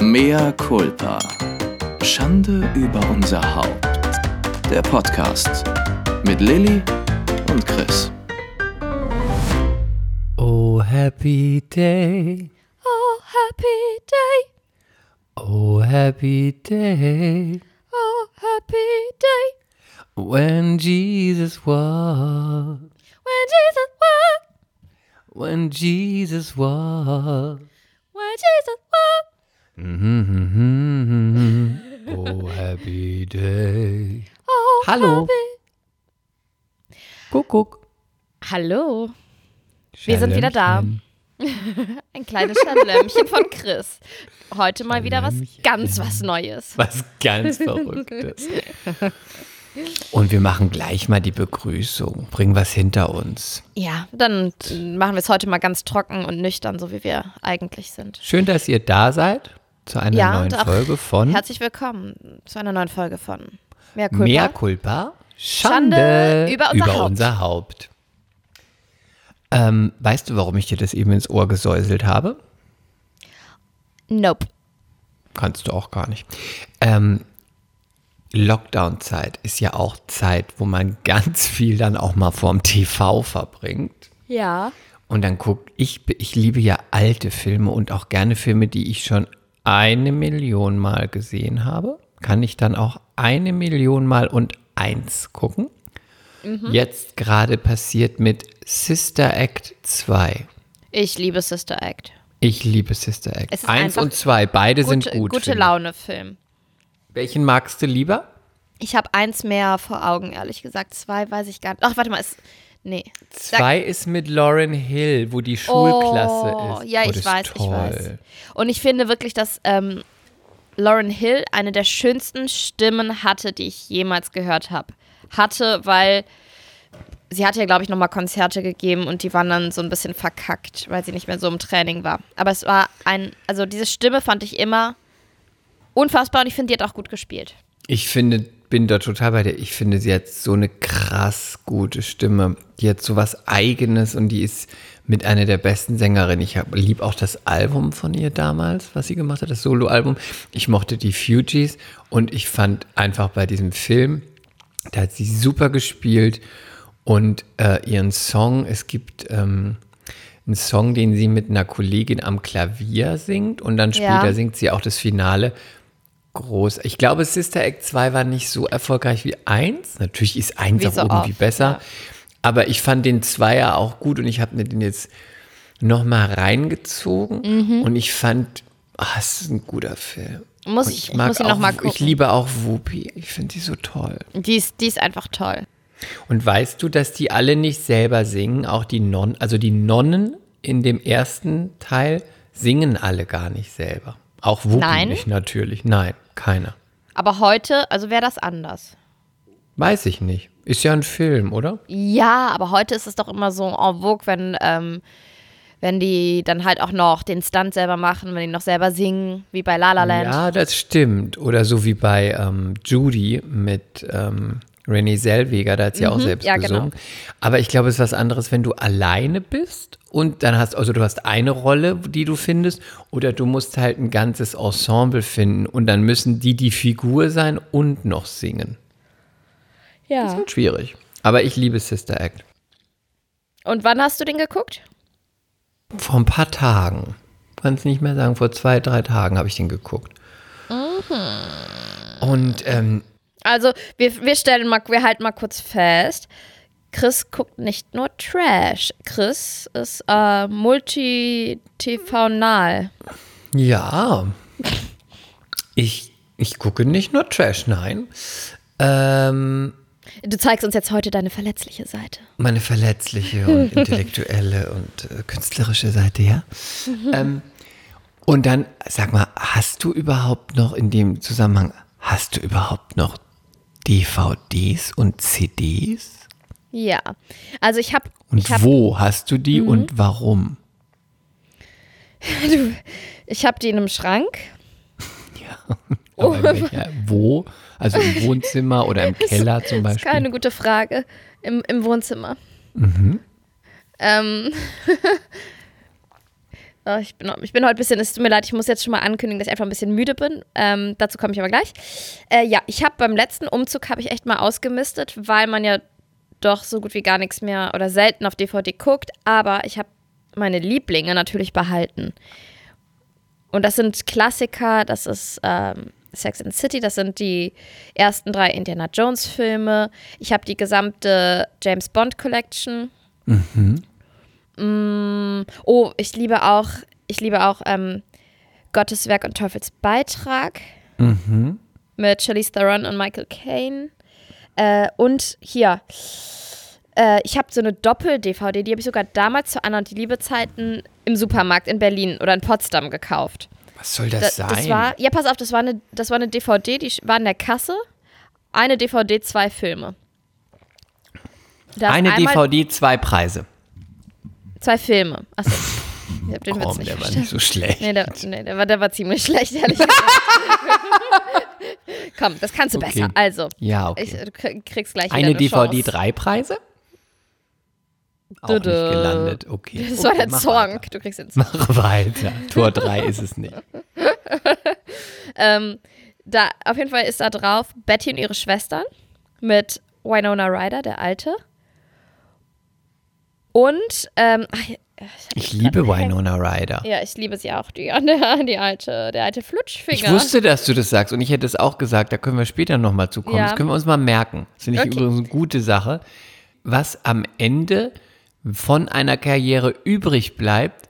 Mea culpa. Schande über unser Haupt. Der Podcast mit Lilly und Chris. Oh, happy day. Oh, happy day. Oh, happy day. Oh, happy day. When Jesus walked. When Jesus walked. When Jesus walked. When Jesus walked. Mhm. Oh, happy day. Oh, Hallo. happy. Kuckuck. Hallo. Wir sind wieder da. Ein kleines Schalömchen von Chris. Heute mal wieder was ganz was Neues. Was ganz Verrücktes. Und wir machen gleich mal die Begrüßung. Bringen was hinter uns. Ja, dann machen wir es heute mal ganz trocken und nüchtern, so wie wir eigentlich sind. Schön, dass ihr da seid zu einer Ja, neuen Folge von Herzlich willkommen zu einer neuen Folge von Mehr Culpa. Mehr Culpa, Schande, Schande über unser Haupt. unser Haupt. Ähm, weißt du, warum ich dir das eben ins Ohr gesäuselt habe? Nope. Kannst du auch gar nicht. Ähm, Lockdown-Zeit ist ja auch Zeit, wo man ganz viel dann auch mal vorm TV verbringt. Ja. Und dann guck, ich, ich liebe ja alte Filme und auch gerne Filme, die ich schon eine Million Mal gesehen habe. Kann ich dann auch eine Million Mal und eins gucken. Mhm. Jetzt gerade passiert mit Sister Act 2. Ich liebe Sister Act. Ich liebe Sister Act. Eins und zwei, beide Gute, sind gut. gute finde ich. Laune Film. Welchen magst du lieber? Ich habe eins mehr vor Augen, ehrlich gesagt. Zwei weiß ich gar nicht. Ach, warte mal, ist. Nee. Sag- Zwei ist mit Lauren Hill, wo die Schulklasse oh, ist. Ja, oh, ich weiß, ist ich weiß. toll. Und ich finde wirklich, dass ähm, Lauren Hill eine der schönsten Stimmen hatte, die ich jemals gehört habe. Hatte, weil sie hatte ja, glaube ich, nochmal Konzerte gegeben und die waren dann so ein bisschen verkackt, weil sie nicht mehr so im Training war. Aber es war ein, also diese Stimme fand ich immer unfassbar und ich finde, die hat auch gut gespielt. Ich finde, bin da total bei dir. Ich finde, sie hat so eine krass gute Stimme. Die hat so was Eigenes und die ist mit einer der besten Sängerinnen. Ich liebe auch das Album von ihr damals, was sie gemacht hat, das Soloalbum. Ich mochte die Fugees und ich fand einfach bei diesem Film, da hat sie super gespielt und äh, ihren Song, es gibt ähm, einen Song, den sie mit einer Kollegin am Klavier singt und dann später Ja. singt sie auch das Finale groß. Ich glaube, Sister Act 2 war nicht so erfolgreich wie 1. Natürlich ist 1 Wie auch so irgendwie oft, besser. ja. Aber ich fand den Zweier auch gut und ich habe mir den jetzt nochmal reingezogen Mhm. und ich fand, ah, es ist ein guter Film. Muss ich- ich muss ihn noch mal Ich gucken. liebe auch Whoopi. Ich finde die so toll. Die ist, die ist einfach toll. Und weißt du, dass die alle nicht selber singen? Auch die Nonnen, also die Nonnen in dem ersten Teil singen alle gar nicht selber. Auch Whoopi Nein? nicht natürlich. Nein, keiner. Aber heute, also wäre das anders. Weiß ich nicht. Ist ja ein Film, oder? Ja, aber heute ist es doch immer so en vogue, wenn, ähm, wenn die dann halt auch noch den Stunt selber machen, wenn die noch selber singen, wie bei La La Land. Ja, das stimmt. Oder so wie bei ähm, Judy mit ähm, Renée Zellweger, da hat sie auch selbst Mhm. ja, genau. gesungen. Aber ich glaube, es ist was anderes, wenn du alleine bist und dann hast, also du hast eine Rolle, die du findest, oder du musst halt ein ganzes Ensemble finden und dann müssen die die Figur sein und noch singen. ja. Wird schwierig. Aber ich liebe Sister Act. Und wann hast du den geguckt? Vor ein paar Tagen, kann es nicht mehr sagen, vor zwei, drei Tagen habe ich den geguckt. Und ähm, Also, wir, wir stellen mal, wir halten mal kurz fest. Chris guckt nicht nur Trash. Chris ist äh, multi-TV-nal. Ja. Ich, ich gucke nicht nur Trash, nein. Ähm, Du zeigst uns jetzt heute deine verletzliche Seite. meine verletzliche und intellektuelle und äh, künstlerische Seite, ja. ähm, und dann, sag mal, hast du überhaupt noch in dem Zusammenhang, hast du überhaupt noch DVDs und CDs? Ja. Also ich habe Und ich hab, wo hast du die und warum? ich hab die in einem Schrank. Aber in welcher, wo? Also im Wohnzimmer oder im Keller zum Das ist Beispiel? keine gute Frage. Im, im Wohnzimmer. Ähm, Ich, bin, ich bin heute ein bisschen, es tut mir leid, ich muss jetzt schon mal ankündigen, dass ich einfach ein bisschen müde bin. Ähm, dazu komme ich aber gleich. Äh, ja, ich habe beim letzten Umzug habe ich echt mal ausgemistet, weil man ja doch so gut wie gar nichts mehr oder selten auf DVD guckt. Aber ich habe meine Lieblinge natürlich behalten. Und das sind Klassiker, das ist ähm, Sex and City, das sind die ersten drei Indiana Jones Filme. Ich habe die gesamte James Bond Collection. Mm, oh, ich liebe auch, ich liebe auch ähm, Gottes Werk und Teufels Beitrag mit Charlize Theron und Michael Caine. Äh, und hier, äh, ich habe so eine Doppel-DVD, die habe ich sogar damals zu Anna und die Liebezeiten im Supermarkt in Berlin oder in Potsdam gekauft. Was soll das, Das, sein? das war, ja, pass auf, das war eine, das war eine DVD, die war in der Kasse. Eine DVD, zwei Filme. Da Eine DVD, zwei Preise. Zwei Filme. Achso. Ich hab den Witz Komm, nicht der war verstanden. nicht so schlecht. Nee, der, nee der, war, der war ziemlich schlecht, ehrlich gesagt. Komm, das kannst du Okay. besser. Also, Ja, ich, okay. du krieg- kriegst gleich Eine wieder eine DVD, Chance. drei Preise? Auch nicht gelandet, okay. Das okay, war der Song. Weiter. Du kriegst den Song. Mach weiter. Tor 3 ist es nicht. Ähm, da, auf jeden Fall ist da drauf Betty und ihre Schwestern mit Winona Ryder, der Alte. Und, ähm, ach, Ich liebe Winona Ryder. ja, ich liebe sie auch, die, die, alte, der alte Flutschfinger. Ich wusste, dass du das sagst und ich hätte es auch gesagt, da können wir später nochmal zu kommen. Ja. Das können wir uns mal merken. Das finde ich Okay. übrigens eine gute Sache. Was am Ende von einer Karriere übrig bleibt,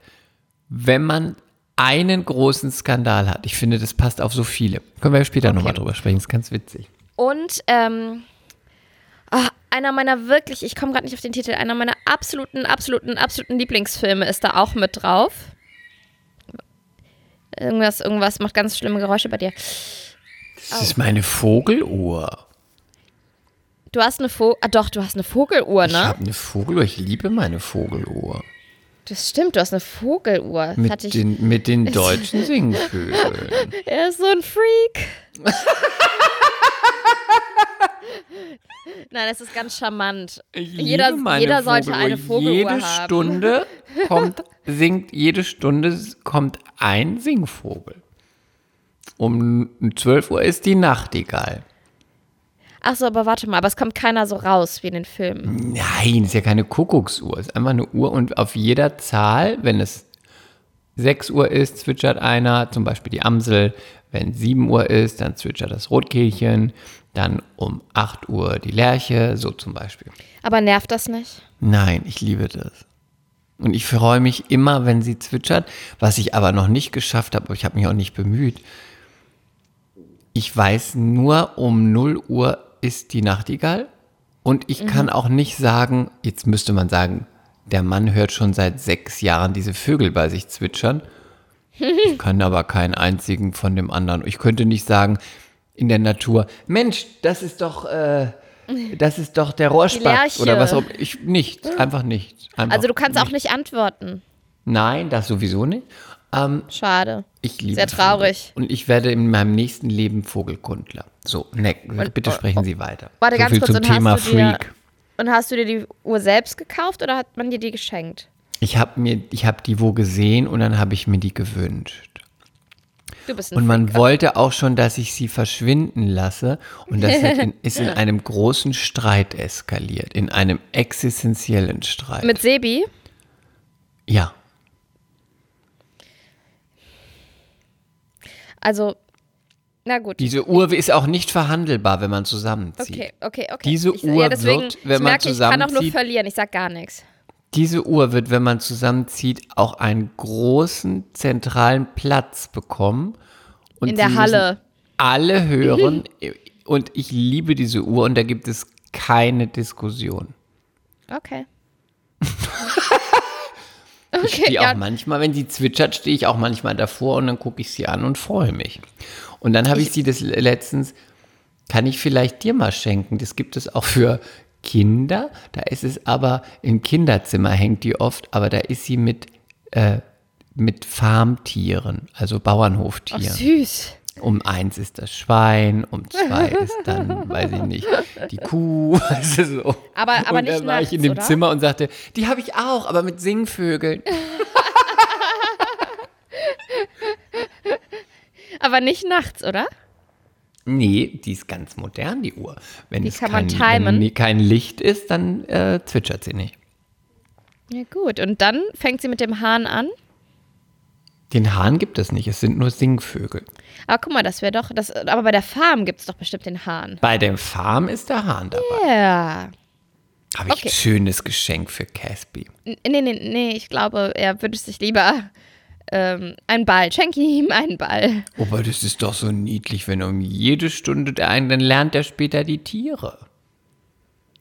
wenn man einen großen Skandal hat. Ich finde, das passt auf so viele. Können wir später nochmal drüber sprechen, das ist ganz witzig. Und ähm, ah, einer meiner wirklich, ich komme gerade nicht auf den Titel, einer meiner absoluten, absoluten, absoluten Lieblingsfilme ist da auch mit drauf. Irgendwas, irgendwas macht ganz schlimme Geräusche bei dir. Das ist meine Vogeluhr. Du hast eine Vogel, ah doch, du hast eine Vogeluhr, Ich ne? habe eine Vogeluhr, ich liebe meine Vogeluhr. Das stimmt, du hast eine Vogeluhr. Mit ich, den, mit den deutschen Singvögeln. er ist so ein Freak. Nein, es ist ganz charmant. Ich Jeder- jeder sollte eine Vogeluhr jede haben. Stunde kommt, singt, jede Stunde kommt ein Singvogel. Um 12 Uhr ist die Nachtigall. Ach so, aber warte mal, aber es kommt keiner so raus wie in den Filmen. Nein, ist ja keine Kuckucksuhr. Ist einfach eine Uhr und auf jeder Zahl, wenn es 6 Uhr ist, zwitschert einer, zum Beispiel die Amsel. Wenn 7 Uhr ist, dann zwitschert das Rotkehlchen. Dann um 8 Uhr die Lerche, so zum Beispiel. Aber nervt das nicht? Nein, ich liebe das. Und ich freue mich immer, wenn sie zwitschert, was ich aber noch nicht geschafft habe, aber ich habe mich auch nicht bemüht. Ich weiß nur, um 0 Uhr ist die Nachtigall und ich kann auch nicht sagen, jetzt müsste man sagen, der Mann hört schon seit sechs Jahren diese Vögel bei sich zwitschern. Ich kann aber keinen einzigen von dem anderen. Ich könnte nicht sagen, in der Natur, Mensch, das ist doch, äh, das ist doch der Rohrspatz oder was auch ich nicht, einfach nicht. Einfach Also du kannst auch nicht antworten. Nein, das sowieso nicht. Ähm, Schade. ich liebe Sehr traurig. Vögel. Und ich werde in meinem nächsten Leben Vogelkundler. So, ne, bitte sprechen Sie weiter. Warte, so ganz kurz, zum und hast Thema du dir- Freak. Und hast du dir die Uhr selbst gekauft oder hat man dir die geschenkt? Ich habe mir, ich habe die wo gesehen und dann habe ich mir die gewünscht. Du bist ein Und man Freak. wollte auch schon, dass ich sie verschwinden lasse. Und das in, ist in einem großen Streit eskaliert. In einem existenziellen Streit. Mit Sebi? ja. Also, na gut. Diese Uhr ist auch nicht verhandelbar, wenn man zusammenzieht. Okay, okay, okay. Diese ich, Uhr ja, deswegen, wird, wenn ich man merke, ich kann auch nur zusammenzieht- verlieren. Ich sag gar nichts. Diese Uhr wird, wenn man zusammenzieht, auch einen großen zentralen Platz bekommen. Und In der Sie Halle. Alle hören. und ich liebe diese Uhr und da gibt es keine Diskussion. Okay. Ich stehe ja. auch manchmal, wenn sie zwitschert, stehe ich auch manchmal davor und dann gucke ich sie an und freue mich. Und dann habe ich, sie das letztens, kann ich vielleicht dir mal schenken. Das gibt es auch für Kinder. Da ist es aber, im Kinderzimmer hängt die oft, aber da ist sie mit, äh, mit Farmtieren, also Bauernhoftieren. Ach, süß. Um eins ist das Schwein, um zwei ist dann, weiß ich nicht, die Kuh. Also so. aber, aber und dann war nachts, ich in dem oder? Zimmer und sagte, die habe ich auch, aber mit Singvögeln. aber nicht nachts, oder? Nee, die ist ganz modern, die Uhr. Wenn Die es kann man kein, timen. Wenn kein Licht ist, dann äh, zwitschert sie nicht. Ja, gut. Und dann fängt sie mit dem Hahn an. Den Hahn gibt es nicht, es sind nur Singvögel. Aber guck mal, das wäre doch. Das, aber bei der Farm gibt es doch bestimmt den Hahn. Bei der Farm ist der Hahn dabei. Ja. Habe ich Okay. ein schönes Geschenk für Caspi. Nee, nee, nee, ich glaube, er wünscht sich lieber ähm, einen Ball. Schenke ihm einen Ball. Aber das ist doch so niedlich, wenn um jede Stunde der einen, dann lernt er später die Tiere.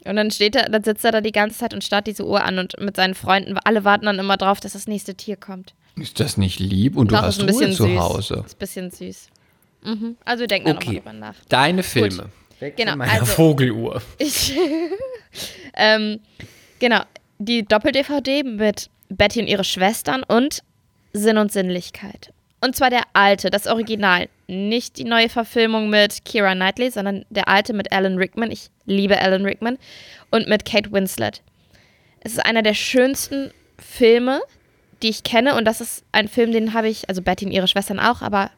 Und dann steht er, dann sitzt er da die ganze Zeit und starrt diese Uhr an und mit seinen Freunden, alle warten dann immer drauf, dass das nächste Tier kommt. Ist das nicht lieb? Und du Doch, hast ist ein Ruhe bisschen zu süß. Hause. Ist ein bisschen süß. Mhm. Also wir denken da Okay. nochmal drüber nach. Deine Filme. Weg Genau, meiner also- Vogeluhr. Ich, ähm, genau, die Doppel-DVD mit Betty und ihre Schwestern und Sinn und Sinnlichkeit. Und zwar der alte, das Original. Nicht die neue Verfilmung mit Kira Knightley, sondern der alte mit Alan Rickman. Ich liebe Alan Rickman. Und mit Kate Winslet. Es ist einer der schönsten Filme, die ich kenne. Und das ist ein Film, den habe ich, also Betty und ihre Schwestern auch, aber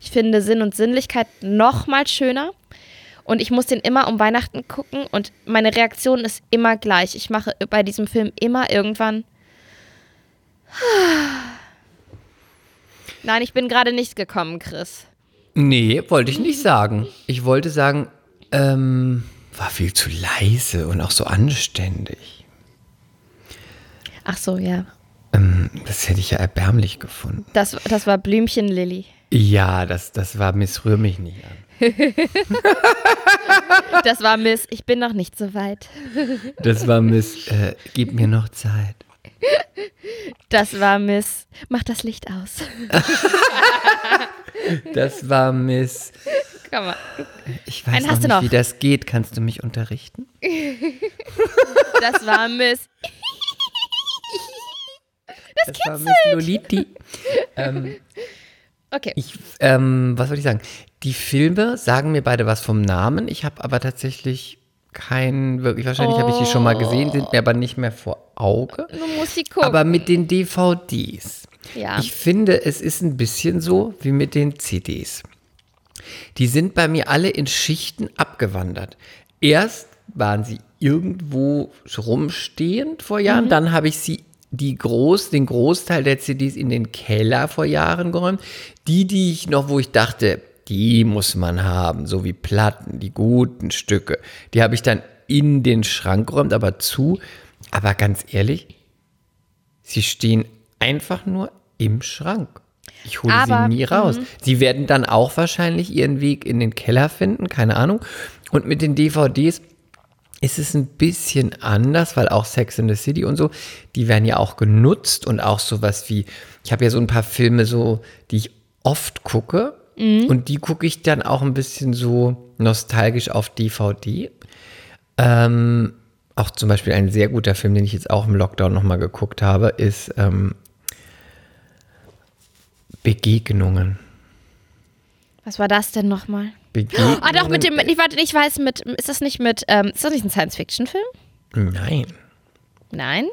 ich finde Sinn und Sinnlichkeit noch mal schöner. Und ich muss den immer um Weihnachten gucken und meine Reaktion ist immer gleich. Ich mache bei diesem Film immer irgendwann. Nein, ich bin gerade nicht gekommen, Chris. Nee, wollte ich nicht sagen. Ich wollte sagen, ähm, war viel zu leise und auch so anständig. Ach so, ja. Ähm, das hätte ich ja erbärmlich gefunden. Das, das war Blümchen Lilly. Ja, das, das war Miss Rühr mich nicht an. Das war Miss, ich bin noch nicht so weit. Das war Miss, äh, gib mir noch Zeit. Das war Miss, mach das Licht aus. Das war Miss, Komm mal. ich weiß noch nicht, noch. wie das geht. Kannst du mich unterrichten? Das war Miss. Das, war Miss Loliti. ähm, Okay. ich, ähm, was soll ich sagen? Die Filme sagen mir beide was vom Namen. Ich habe aber tatsächlich keinen, wirklich, wahrscheinlich habe ich die schon mal gesehen, sind mir aber nicht mehr vor Auge. Du musst die gucken. Aber mit den DVDs. ja. Ich finde, es ist ein bisschen so wie mit den CDs. Die sind bei mir alle in Schichten abgewandert. Erst waren sie irgendwo rumstehend vor Jahren, dann habe ich sie die groß, den Großteil der CDs in den Keller vor Jahren geräumt. Die, die ich noch, wo ich dachte, die muss man haben, so wie Platten, die guten Stücke, die habe ich dann in den Schrank geräumt, aber zu. Aber ganz ehrlich, Sie stehen einfach nur im Schrank. Ich hole Aber, sie nie raus. Sie werden dann auch wahrscheinlich ihren Weg in den Keller finden, keine Ahnung. Und mit den DVDs ist es ein bisschen anders, weil auch Sex in the City und so, die werden ja auch genutzt und auch sowas wie, ich habe ja so ein paar Filme so, die ich oft gucke und die gucke ich dann auch ein bisschen so nostalgisch auf DVD. Ähm, auch zum Beispiel ein sehr guter Film, den ich jetzt auch im Lockdown nochmal geguckt habe, ist ähm, Begegnungen. Was war das denn nochmal? Begegnungen. Ah, doch, mit dem, ich, warte, ich weiß, mit, ist das nicht mit, ähm, ist das nicht ein Science-Fiction-Film? Nein. Nein?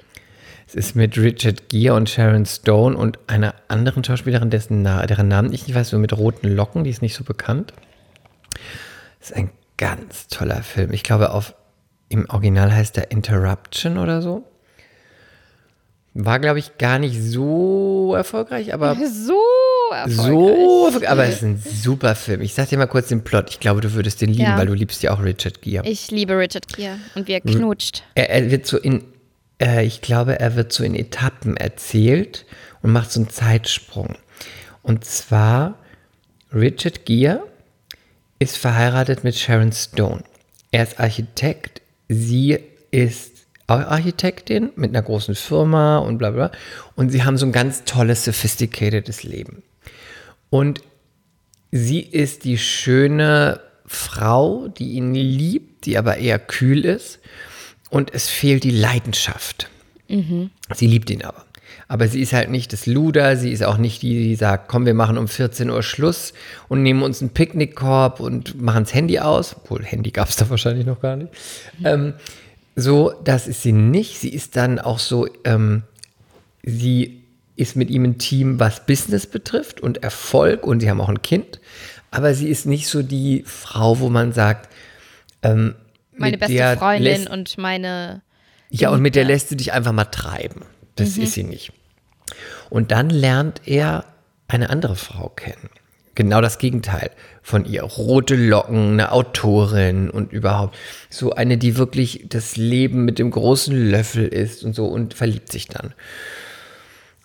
Es ist mit Richard Gere und Sharon Stone und einer anderen Schauspielerin, dessen Na deren Namen ich nicht weiß, so mit roten Locken, die ist nicht so bekannt. Das ist ein ganz toller Film. Ich glaube, auf, im Original heißt er Interruption oder so. War, glaube ich, gar nicht so erfolgreich, aber So erfolgreich. so, aber es ist ein super Film. Ich sag dir mal kurz den Plot. Ich glaube, du würdest den lieben, Ja. weil du liebst ja auch Richard Gere. Ich liebe Richard Gere und wie er knutscht. Er, er wird so in, äh, ich glaube, er wird so in Etappen erzählt und macht so einen Zeitsprung. Und zwar, Richard Gere ist verheiratet mit Sharon Stone. Er ist Architekt, sie ist auch Architektin mit einer großen Firma und bla bla. Und sie haben so ein ganz tolles, sophisticateds Leben. Und sie ist die schöne Frau, die ihn liebt, die aber eher kühl ist. Und es fehlt die Leidenschaft. Sie liebt ihn aber. Aber sie ist halt nicht das Luder, sie ist auch nicht die, die sagt, komm, wir machen um 14 Uhr Schluss und nehmen uns einen Picknickkorb und machen das Handy aus. Obwohl, Handy gab es da wahrscheinlich noch gar nicht. Ähm, so, das ist sie nicht. Sie ist dann auch so, ähm, sie ist mit ihm ein Team, was Business betrifft und Erfolg und sie haben auch ein Kind. Aber sie ist nicht so die Frau, wo man sagt, ähm, Meine beste Freundin lässt, und meine. ja, und mit der lässt du dich einfach mal treiben. Das Mhm. ist sie nicht. Und dann lernt er eine andere Frau kennen. Genau das Gegenteil von ihr. Rote Locken, eine Autorin und überhaupt so eine, die wirklich das Leben mit dem großen Löffel ist und so und verliebt sich dann.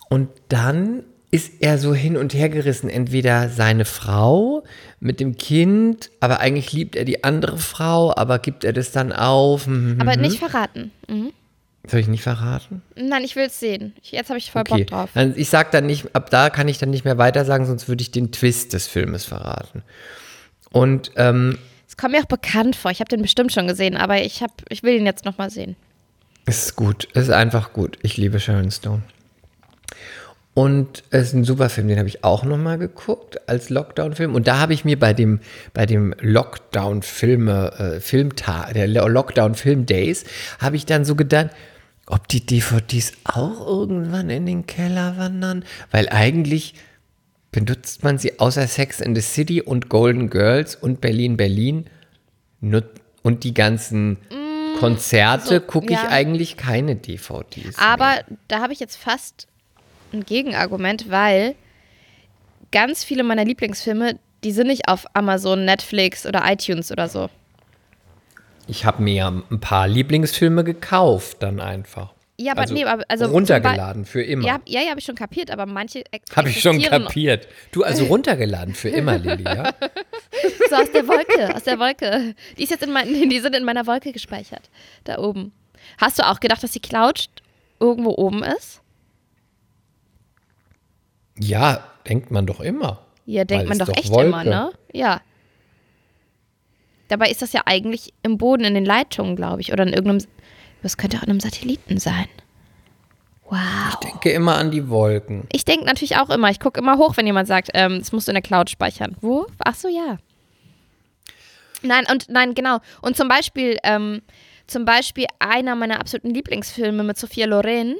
Und dann ist er so hin und her gerissen, entweder seine Frau mit dem Kind, aber eigentlich liebt er die andere Frau, aber gibt er das dann auf? Mhm. Aber nicht verraten. Mhm. Soll ich nicht verraten? Nein, ich will es sehen. Jetzt habe ich voll Okay. Bock drauf. Dann, ich sag dann nicht, ab da kann ich dann nicht mehr weiter sagen, sonst würde ich den Twist des Filmes verraten. Und ähm, Es kommt mir auch bekannt vor. Ich habe den bestimmt schon gesehen, aber ich, hab, ich will ihn jetzt nochmal sehen. es ist gut, es ist einfach gut. Ich liebe Sharon Stone. Und es ist ein super Film, den habe ich auch nochmal geguckt als Lockdown-Film. Und da habe ich mir bei dem, bei dem Lockdown-Filme, äh, Filmtag, der Lo- Lockdown-Film-Days, habe ich dann so gedacht, ob die DVDs auch irgendwann in den Keller wandern. Weil eigentlich benutzt man sie außer Sex in the City und Golden Girls und Berlin, Berlin und die ganzen Konzerte Mm, so, gucke ich ja. eigentlich keine DVDs. Aber da habe ich jetzt fast ein Gegenargument, weil ganz viele meiner Lieblingsfilme, die sind nicht auf Amazon, Netflix oder iTunes oder so. Ich habe mir ein paar Lieblingsfilme gekauft, dann einfach. Ja, aber nee, aber also runtergeladen für immer. Ja, ja, ja habe ich schon kapiert, aber manche habe ich schon kapiert. Du also runtergeladen für immer, Lilly, ja? So aus der Wolke, aus der Wolke. Die ist jetzt in mein, die sind in meiner Wolke gespeichert. Da oben. Hast du auch gedacht, dass die Cloud irgendwo oben ist? Ja, denkt man doch immer. Ja, denkt man doch doch echt Wolke. immer, ne? Ja. Dabei ist das ja eigentlich im Boden in den Leitungen, glaube ich. Oder in irgendeinem. Das könnte auch in einem Satelliten sein. Wow. Ich denke immer an die Wolken. Ich denke natürlich auch immer, ich gucke immer hoch, wenn jemand sagt, ähm, das musst du in der Cloud speichern. Wo? Ach so, ja. Nein, und nein, genau. Und zum Beispiel, ähm, zum Beispiel einer meiner absoluten Lieblingsfilme mit Sophia Loren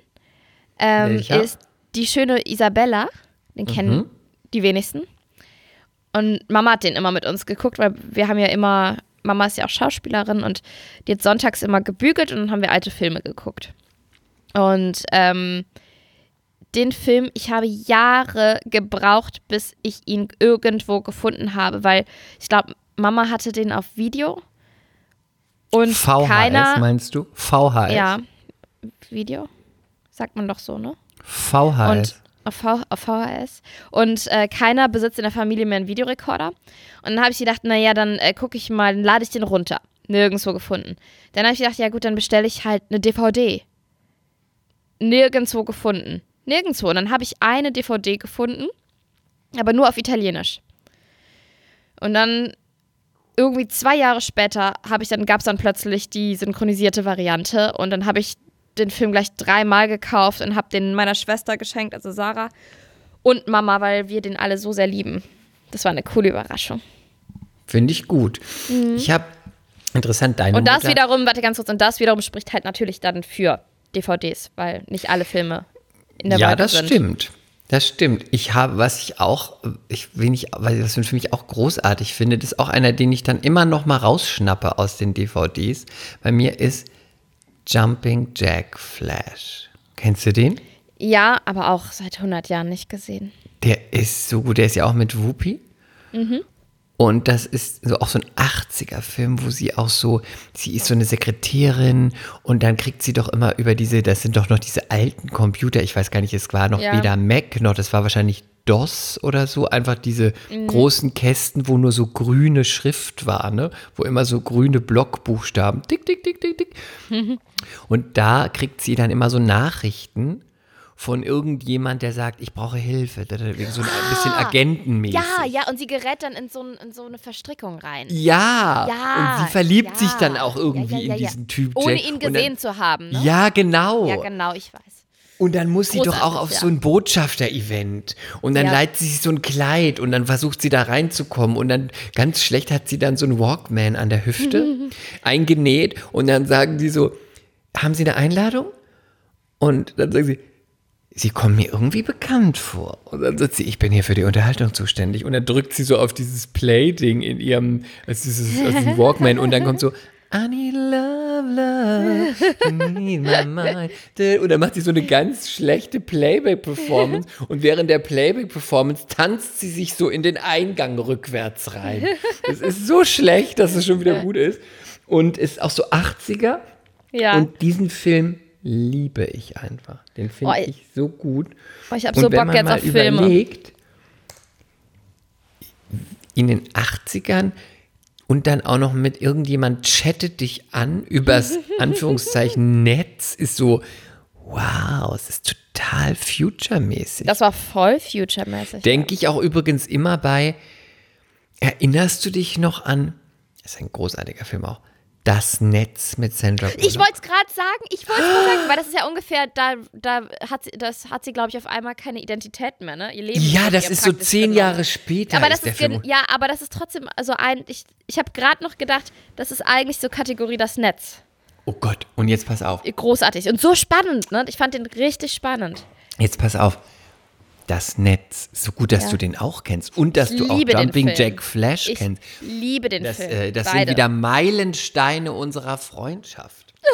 ähm, ist Die schöne Isabella. Den kennen Mhm. die wenigsten. Und Mama hat den immer mit uns geguckt, weil wir haben ja immer, Mama ist ja auch Schauspielerin und die hat sonntags immer gebügelt und dann haben wir alte Filme geguckt. Und ähm, den Film, ich habe Jahre gebraucht, bis ich ihn irgendwo gefunden habe, weil ich glaube, Mama hatte den auf Video und VHS keiner. meinst du? VHS. Ja, Video, sagt man doch so, ne? VHS. Und auf, v auf VHS. Und äh, keiner besitzt in der Familie mehr einen Videorekorder. Und dann habe ich gedacht, naja, dann äh, gucke ich mal, dann lade ich den runter. Nirgendwo gefunden. Dann habe ich gedacht, ja gut, dann bestelle ich halt eine DVD. Nirgendwo gefunden. Nirgendwo. Und dann habe ich eine DVD gefunden, aber nur auf Italienisch. Und dann irgendwie zwei Jahre später habe ich dann gab es dann plötzlich die synchronisierte Variante und dann habe ich den Film gleich dreimal gekauft und habe den meiner Schwester geschenkt, also Sarah und Mama, weil wir den alle so sehr lieben. Das war eine coole Überraschung. Finde ich gut. Ich habe, interessant, deine Mhm. Und das Mutter, wiederum, warte ganz kurz, und das wiederum spricht halt natürlich dann für DVDs, weil nicht alle Filme in der Ja, Wolke das sind. stimmt. Das stimmt. Ich habe, was ich auch, ich weil was ich für mich auch großartig finde, das ist auch einer, den ich dann immer noch mal rausschnappe aus den DVDs. Bei mir ist Jumping Jack Flash. Kennst du den? Ja, aber auch seit 100 Jahren nicht gesehen. Der ist so gut. Der ist ja auch mit Whoopi. Und das ist so auch so ein 80er-Film, wo sie auch so, sie ist so eine Sekretärin und dann kriegt sie doch immer über diese, das sind doch noch diese alten Computer, ich weiß gar nicht, es war noch Ja. weder Mac noch, das war wahrscheinlich DOS oder so, einfach diese großen Kästen, wo nur so grüne Schrift war, ne? Wo immer so grüne Blockbuchstaben, tick, tick, tick, tick, tick. Und da kriegt sie dann immer so Nachrichten von irgendjemand, der sagt, ich brauche Hilfe, da- so ein bisschen agentenmäßig. Ja, ja, und sie gerät dann in so, ein, in so eine Verstrickung rein. Ja, Ja, und sie verliebt ja. sich dann auch irgendwie Ja, in diesen Typ. Ohne ihn gesehen zu haben, ne? Dann, ja, genau. Ja, genau, ich weiß. Und dann muss sie doch auch Großartig, auf ja. so ein Botschafter-Event. Und dann Ja. leiht sie sich so ein Kleid und dann versucht sie da reinzukommen. Und dann ganz schlecht hat sie dann so einen Walkman an der Hüfte eingenäht. Und dann sagen die so, haben Sie eine Einladung? Und dann sagen sie, Sie kommen mir irgendwie bekannt vor. Und dann sagt sie, ich bin hier für die Unterhaltung zuständig. Und dann drückt sie so auf dieses Play-Ding in ihrem, ist dieses, diesem Walkman. Und dann kommt so, I need love, love, need my mind. Und dann macht sie so eine ganz schlechte Playback-Performance. Und während der Playback-Performance tanzt sie sich so in den Eingang rückwärts rein. Es ist so schlecht, dass es schon wieder gut ist. Und ist auch so 80er. Ja. Und diesen Film liebe ich einfach. Den finde Oh, ich so gut. Oh, ich habe so Bock jetzt auf Filme. überlegt, in den 80ern und dann auch noch mit irgendjemand chattet dich an übers Anführungszeichen Netz, ist so, wow, es ist total future-mäßig. Das war voll future-mäßig. Denke ich auch übrigens immer bei, erinnerst du dich noch an, das ist ein großartiger Film auch, Das Netz mit Sandra Bullock? Ich wollte es gerade sagen, ich wollte es sagen, weil das ist ja ungefähr, da, da hat sie, das hat sie, glaube ich, auf einmal keine Identität mehr, ne? Ihr Leben Ja, das ist so zehn. Jahre später. Aber das ist ja, aber das ist trotzdem, also ein, ich, ich habe gerade noch gedacht, das ist eigentlich so Kategorie das Netz. Oh Gott, und jetzt pass auf. Großartig und so spannend, ne? Ich fand den richtig spannend. Jetzt pass auf. Das Netz, so gut, dass Ja. du den auch kennst und dass Ich du auch Jumping. Jack Flash Ich kennst. liebe den Das, Film. äh, das sind Beide. wieder Meilensteine unserer Freundschaft.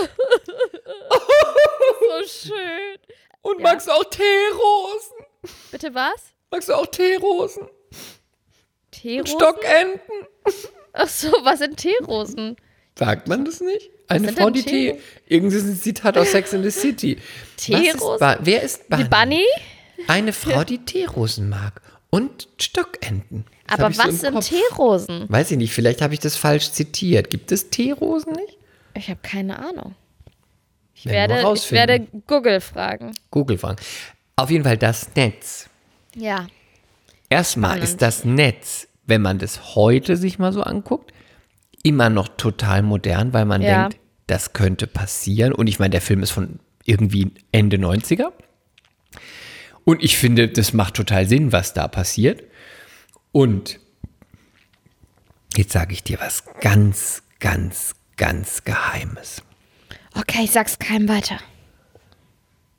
so schön. Und Ja. magst du auch Teerosen? Bitte was? Magst du auch Teerosen? Teerosen? Stockenten? Ach so, was sind Teerosen? Sagt man das nicht? Eine sind Frau, die Tee. Irgendwie ist ein Zitat aus Sex in the City. Ist Teerosen? Ba- Wer ist Bunny? Die Bunny? Eine Frau, die Teerosen mag. Und Stockenten. Das Aber so was im sind. Teerosen? Weiß ich nicht, vielleicht habe ich das falsch zitiert. Gibt es Teerosen nicht? Ich habe keine Ahnung. Ich werde, ich werde Google fragen. Google fragen. Auf jeden Fall das Netz. Ja. Erstmal Spannend. ist das Netz, wenn man das heute sich mal so anguckt, immer noch total modern, weil man Ja. denkt, das könnte passieren. Und ich meine, der Film ist von irgendwie Ende 90er. Und ich finde, das macht total Sinn, was da passiert. Und jetzt sage ich dir was ganz, ganz, ganz Geheimes. Okay, ich sag's keinem weiter.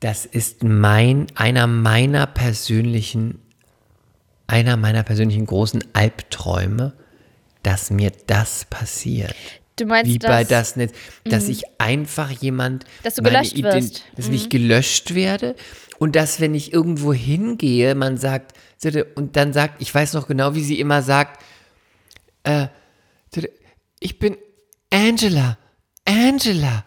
Das ist mein, einer meiner persönlichen, einer meiner persönlichen großen Albträume, dass mir das passiert. Du meinst, Wie dass, bei das Netz, dass ich einfach jemand, Dass du gelöscht Ident- wirst. Mhm. dass ich gelöscht werde und dass wenn ich irgendwo hingehe, man sagt, und dann sagt, ich weiß noch genau, wie sie immer sagt, äh, ich bin Angela, Angela.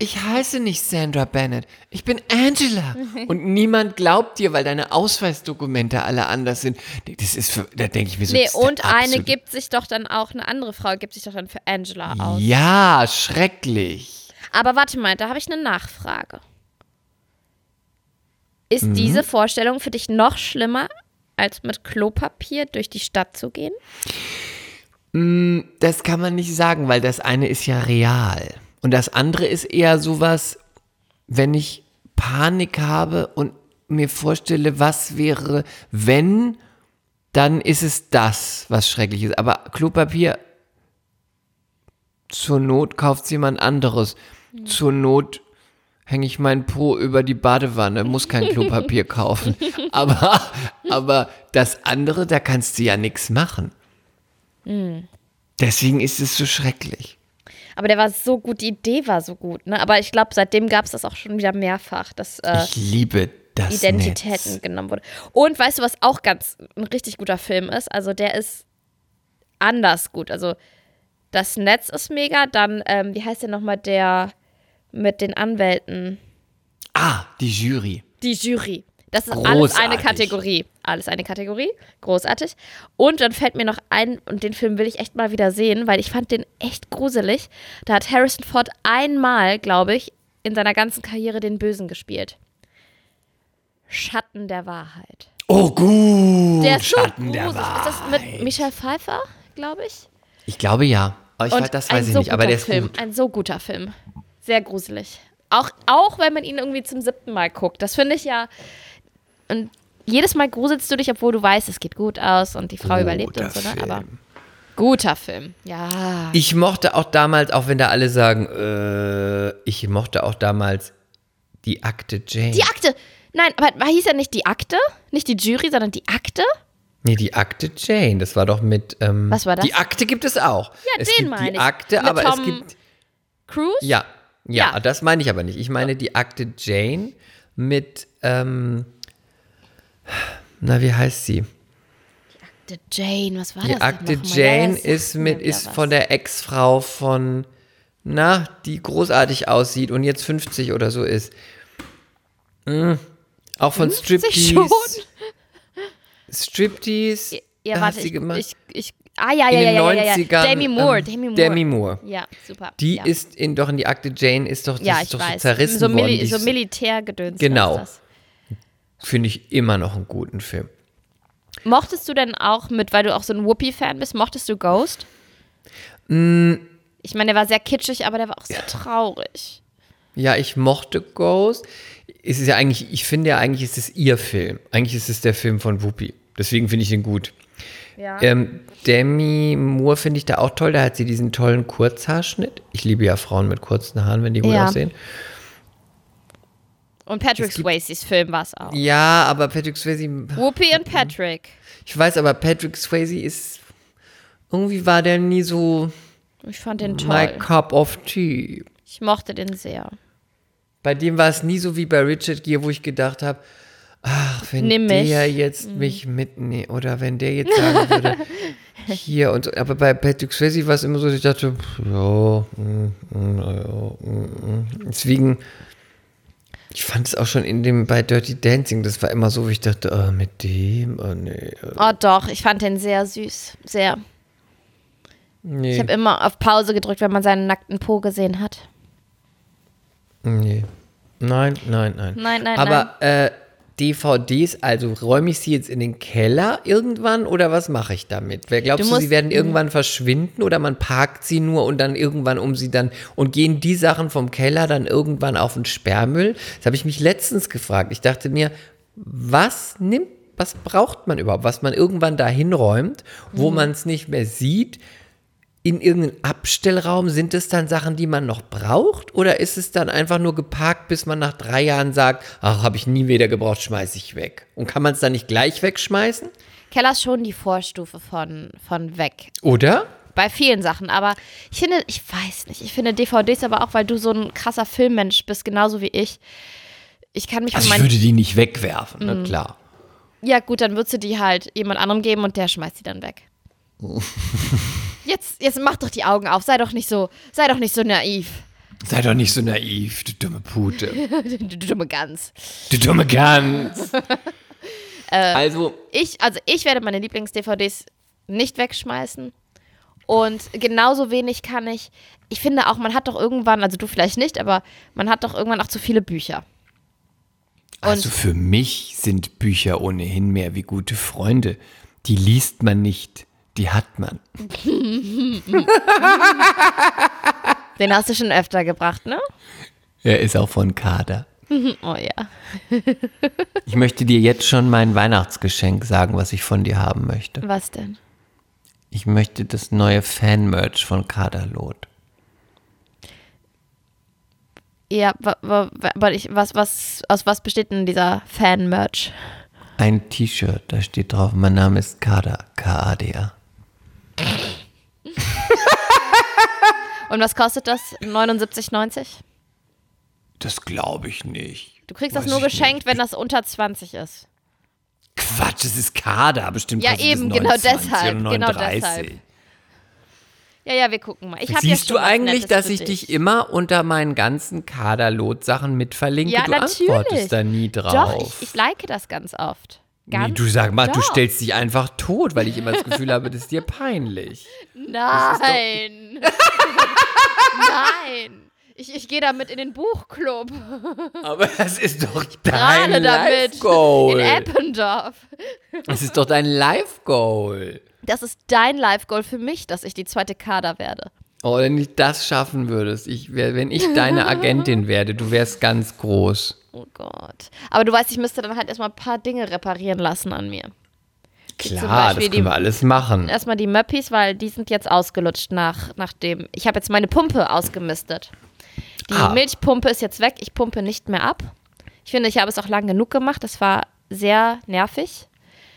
Ich heiße nicht Sandra Bennett. Ich bin Angela. Und niemand glaubt dir, weil deine Ausweisdokumente alle anders sind. Das ist, für, da denke ich mir so. Nee, und eine gibt sich doch dann auch, eine andere Frau gibt sich doch dann für Angela aus. Ja, schrecklich. Aber warte mal, da habe ich eine Nachfrage. Ist Mhm. diese Vorstellung für dich noch schlimmer, als mit Klopapier durch die Stadt zu gehen? Das kann man nicht sagen, weil das eine ist ja real. Und das andere ist eher sowas, wenn ich Panik habe und mir vorstelle, was wäre, wenn, dann ist es das, was schrecklich ist. Aber Klopapier, zur Not kauft jemand anderes. Zur Not hänge ich meinen Po über die Badewanne, muss kein Klopapier kaufen. Aber, aber das andere, da kannst du ja nichts machen. Deswegen ist es so schrecklich. Aber der war so gut, die Idee war so gut, ne? Aber ich glaube, seitdem gab es das auch schon wieder mehrfach, dass äh, Ich liebe das Identitäten Netz. genommen wurde. Und weißt du, was auch ganz ein richtig guter Film ist? Also der ist anders gut. Also das Netz ist mega, dann, ähm, wie heißt der nochmal, der mit den Anwälten? Ah, die Jury. Die Jury. Das ist alles eine Großartig. Kategorie. Alles eine Kategorie. Großartig. Und dann fällt mir noch ein, und den Film will ich echt mal wieder sehen, weil ich fand den echt gruselig. Da hat Harrison Ford einmal, glaube ich, in seiner ganzen Karriere den Bösen gespielt. Schatten der Wahrheit. Oh, gut. Der ist Schatten so der gruselig. Ist das mit Michelle Pfeiffer, glaube ich? Ich glaube ja. Ich Und weiß, das weiß ich so nicht, aber der ist Film. gut. Ein so guter Film. Sehr gruselig. Auch, auch wenn man ihn irgendwie zum siebten Mal guckt. Das finde ich ja. Und jedes Mal gruselst du dich, obwohl du weißt, es geht gut aus und die Frau überlebt Guter und so, ne? Film. Aber guter Film. Ja. Ich mochte auch damals, auch wenn da alle sagen, äh, ich mochte auch damals die Akte Jane. Die Akte. Nein, aber hieß ja nicht die Akte? Nicht die Jury, sondern die Akte? Nee, die Akte Jane, das war doch mit. Ähm, Was war das? Die Akte gibt es auch. Ja, es den gibt meine die ich. Akte, Mit aber es Tom gibt. Cruise? Ja, ja, Ja. das meine ich aber nicht. Ich meine die Akte Jane mit. Ähm, na, wie heißt sie? Akte Jane, was war Die das? Akte nochmal? Ja, Jane das ist mit ist von der Ex-Frau von na, die großartig aussieht und jetzt 50 oder so ist. Mm, Auch von 50 Striptease. schon? Striptease. Ja, hat warte, sie ich, gemacht. ich, ich, ah, ja, ja, in ja, den ja, ja, ja. 90ern. Demi Moore, ähm, Demi Moore. Demi Moore. Ja, super. Die ja. ist in, doch in die Akte Jane ist doch, das ja, ist doch so zerrissen so, worden. So Militärgedöns. Genau. Finde ich immer noch einen guten Film. Mochtest du denn auch mit, weil du auch so ein Whoopi-Fan bist, mochtest du Ghost? Mm. Ich meine, der war sehr kitschig, aber der war auch sehr traurig. Ja, ich mochte Ghost. Es ist ja eigentlich, ich finde ja eigentlich ist es ihr Film. Eigentlich ist es der Film von Whoopi. Deswegen finde ich ihn gut. Ja. Ähm, Demi Moore finde ich da auch toll. Da hat sie diesen tollen Kurzhaarschnitt. Ich liebe ja Frauen mit kurzen Haaren, wenn die gut Ja. aussehen. Und Patrick Swayzes Film war es auch. Ja, aber Patrick Swayze. Whoopi und Patrick. Ich weiß, aber Patrick Swayze ist. Irgendwie war der nie so Ich fand den my toll. cup of tea. Ich mochte den sehr. Bei dem war es nie so wie bei Richard Gere, wo ich gedacht habe, ach, wenn Nimm mich. Mhm. der jetzt mich mitnimmt oder wenn der jetzt sagen würde, hier und so. Aber bei Patrick Swayze war es immer so, dass ich dachte, ja, mm, mm, ja, mm, mm. deswegen, ich fand es auch schon in dem, bei Dirty Dancing, das war immer so, wo ich dachte, oh, mit dem, oh nee, äh, Oh doch, ich fand den sehr süß. Sehr. nee, Ich habe immer auf Pause gedrückt, wenn man seinen nackten Po gesehen hat. nee. Nein, nein, nein. Nein, nein, Aber Äh, DVDs, also räume ich sie jetzt in den Keller irgendwann oder was mache ich damit? Wer glaubst Du du, sie musst- werden irgendwann verschwinden oder man parkt sie nur und dann irgendwann um sie dann und gehen die Sachen vom Keller dann irgendwann auf den Sperrmüll? Das habe ich mich letztens gefragt. Ich dachte mir, was nimmt, was braucht man überhaupt, was man irgendwann da hinräumt, Mhm. wo man es nicht mehr sieht? In irgendeinem Abstellraum, sind es dann Sachen, die man noch braucht? Oder ist es dann einfach nur geparkt, bis man nach drei Jahren sagt, ach, habe ich nie wieder gebraucht, schmeiße ich weg? Und kann man es dann nicht gleich wegschmeißen? Keller ist schon die Vorstufe von, von weg. Oder? Bei vielen Sachen. Aber ich finde, ich weiß nicht, ich finde DVDs aber auch, weil du so ein krasser Filmmensch bist, genauso wie ich. Ich kann mich Also ich würde die nicht wegwerfen, na klar. Ja, gut, dann würdest du die halt jemand anderem geben und der schmeißt die dann weg. Jetzt, jetzt mach doch die Augen auf, sei doch nicht so, sei doch nicht so naiv. Sei doch nicht so naiv, du dumme Pute. Du dumme Gans. Du dumme Gans. also, Ich, also ich werde meine Lieblings-DVDs nicht wegschmeißen. Und genauso wenig kann ich, ich finde auch, man hat doch irgendwann, also du vielleicht nicht, aber man hat doch irgendwann auch zu viele Bücher. also für mich sind Bücher ohnehin mehr wie gute Freunde. Die liest man nicht, die hat man. Den hast du schon öfter gebracht, ne? Er ist auch von Kader. Oh ja. Ich möchte dir jetzt schon mein Weihnachtsgeschenk sagen, was ich von dir haben möchte. Was denn? Ich möchte das neue Fan-Merch von Kaderlot. Ja, aber ich, was, was, aus was besteht denn dieser Fan-Merch? Ein T-Shirt, da steht drauf, mein Name ist Kader, K-A-D-A. Und was kostet das? 79,90? Das glaube ich nicht. Du kriegst Weiß das nur geschenkt, nicht. wenn das unter 20 ist. Quatsch, es ist Kader, bestimmt Ja, eben, genau 29 deshalb, genau 39. deshalb. Ja, ja, wir gucken mal. Ja Siehst du eigentlich, Nettes dass ich dich immer unter meinen ganzen Kaderlot-Sachen mit verlinke? Ja, du natürlich. antwortest da nie drauf. Doch, ich, ich like das ganz oft. Ganz nee, du sag mal, du doch. stellst dich einfach tot, weil ich immer das Gefühl habe, das ist dir peinlich. Nein. Nein. Ich, ich gehe damit in den Buchclub. Aber das ist doch Gerade dein damit. Life-Goal. In Eppendorf. Das ist doch dein Life-Goal. Das ist dein Life-Goal für mich, dass ich die zweite Kader werde. Oh, wenn ich das schaffen würdest, ich wär, wenn ich deine Agentin werde, du wärst ganz groß. Oh Gott. Aber du weißt, ich müsste dann halt erstmal ein paar Dinge reparieren lassen an mir. Klar, das können die- wir alles machen. Erstmal die Möppis, weil die sind jetzt ausgelutscht nach, nachdem. Ich habe jetzt meine Pumpe ausgemistet. Die Ah. Milchpumpe ist jetzt weg. Ich pumpe nicht mehr ab. Ich finde, ich habe es auch lang genug gemacht. Das war sehr nervig.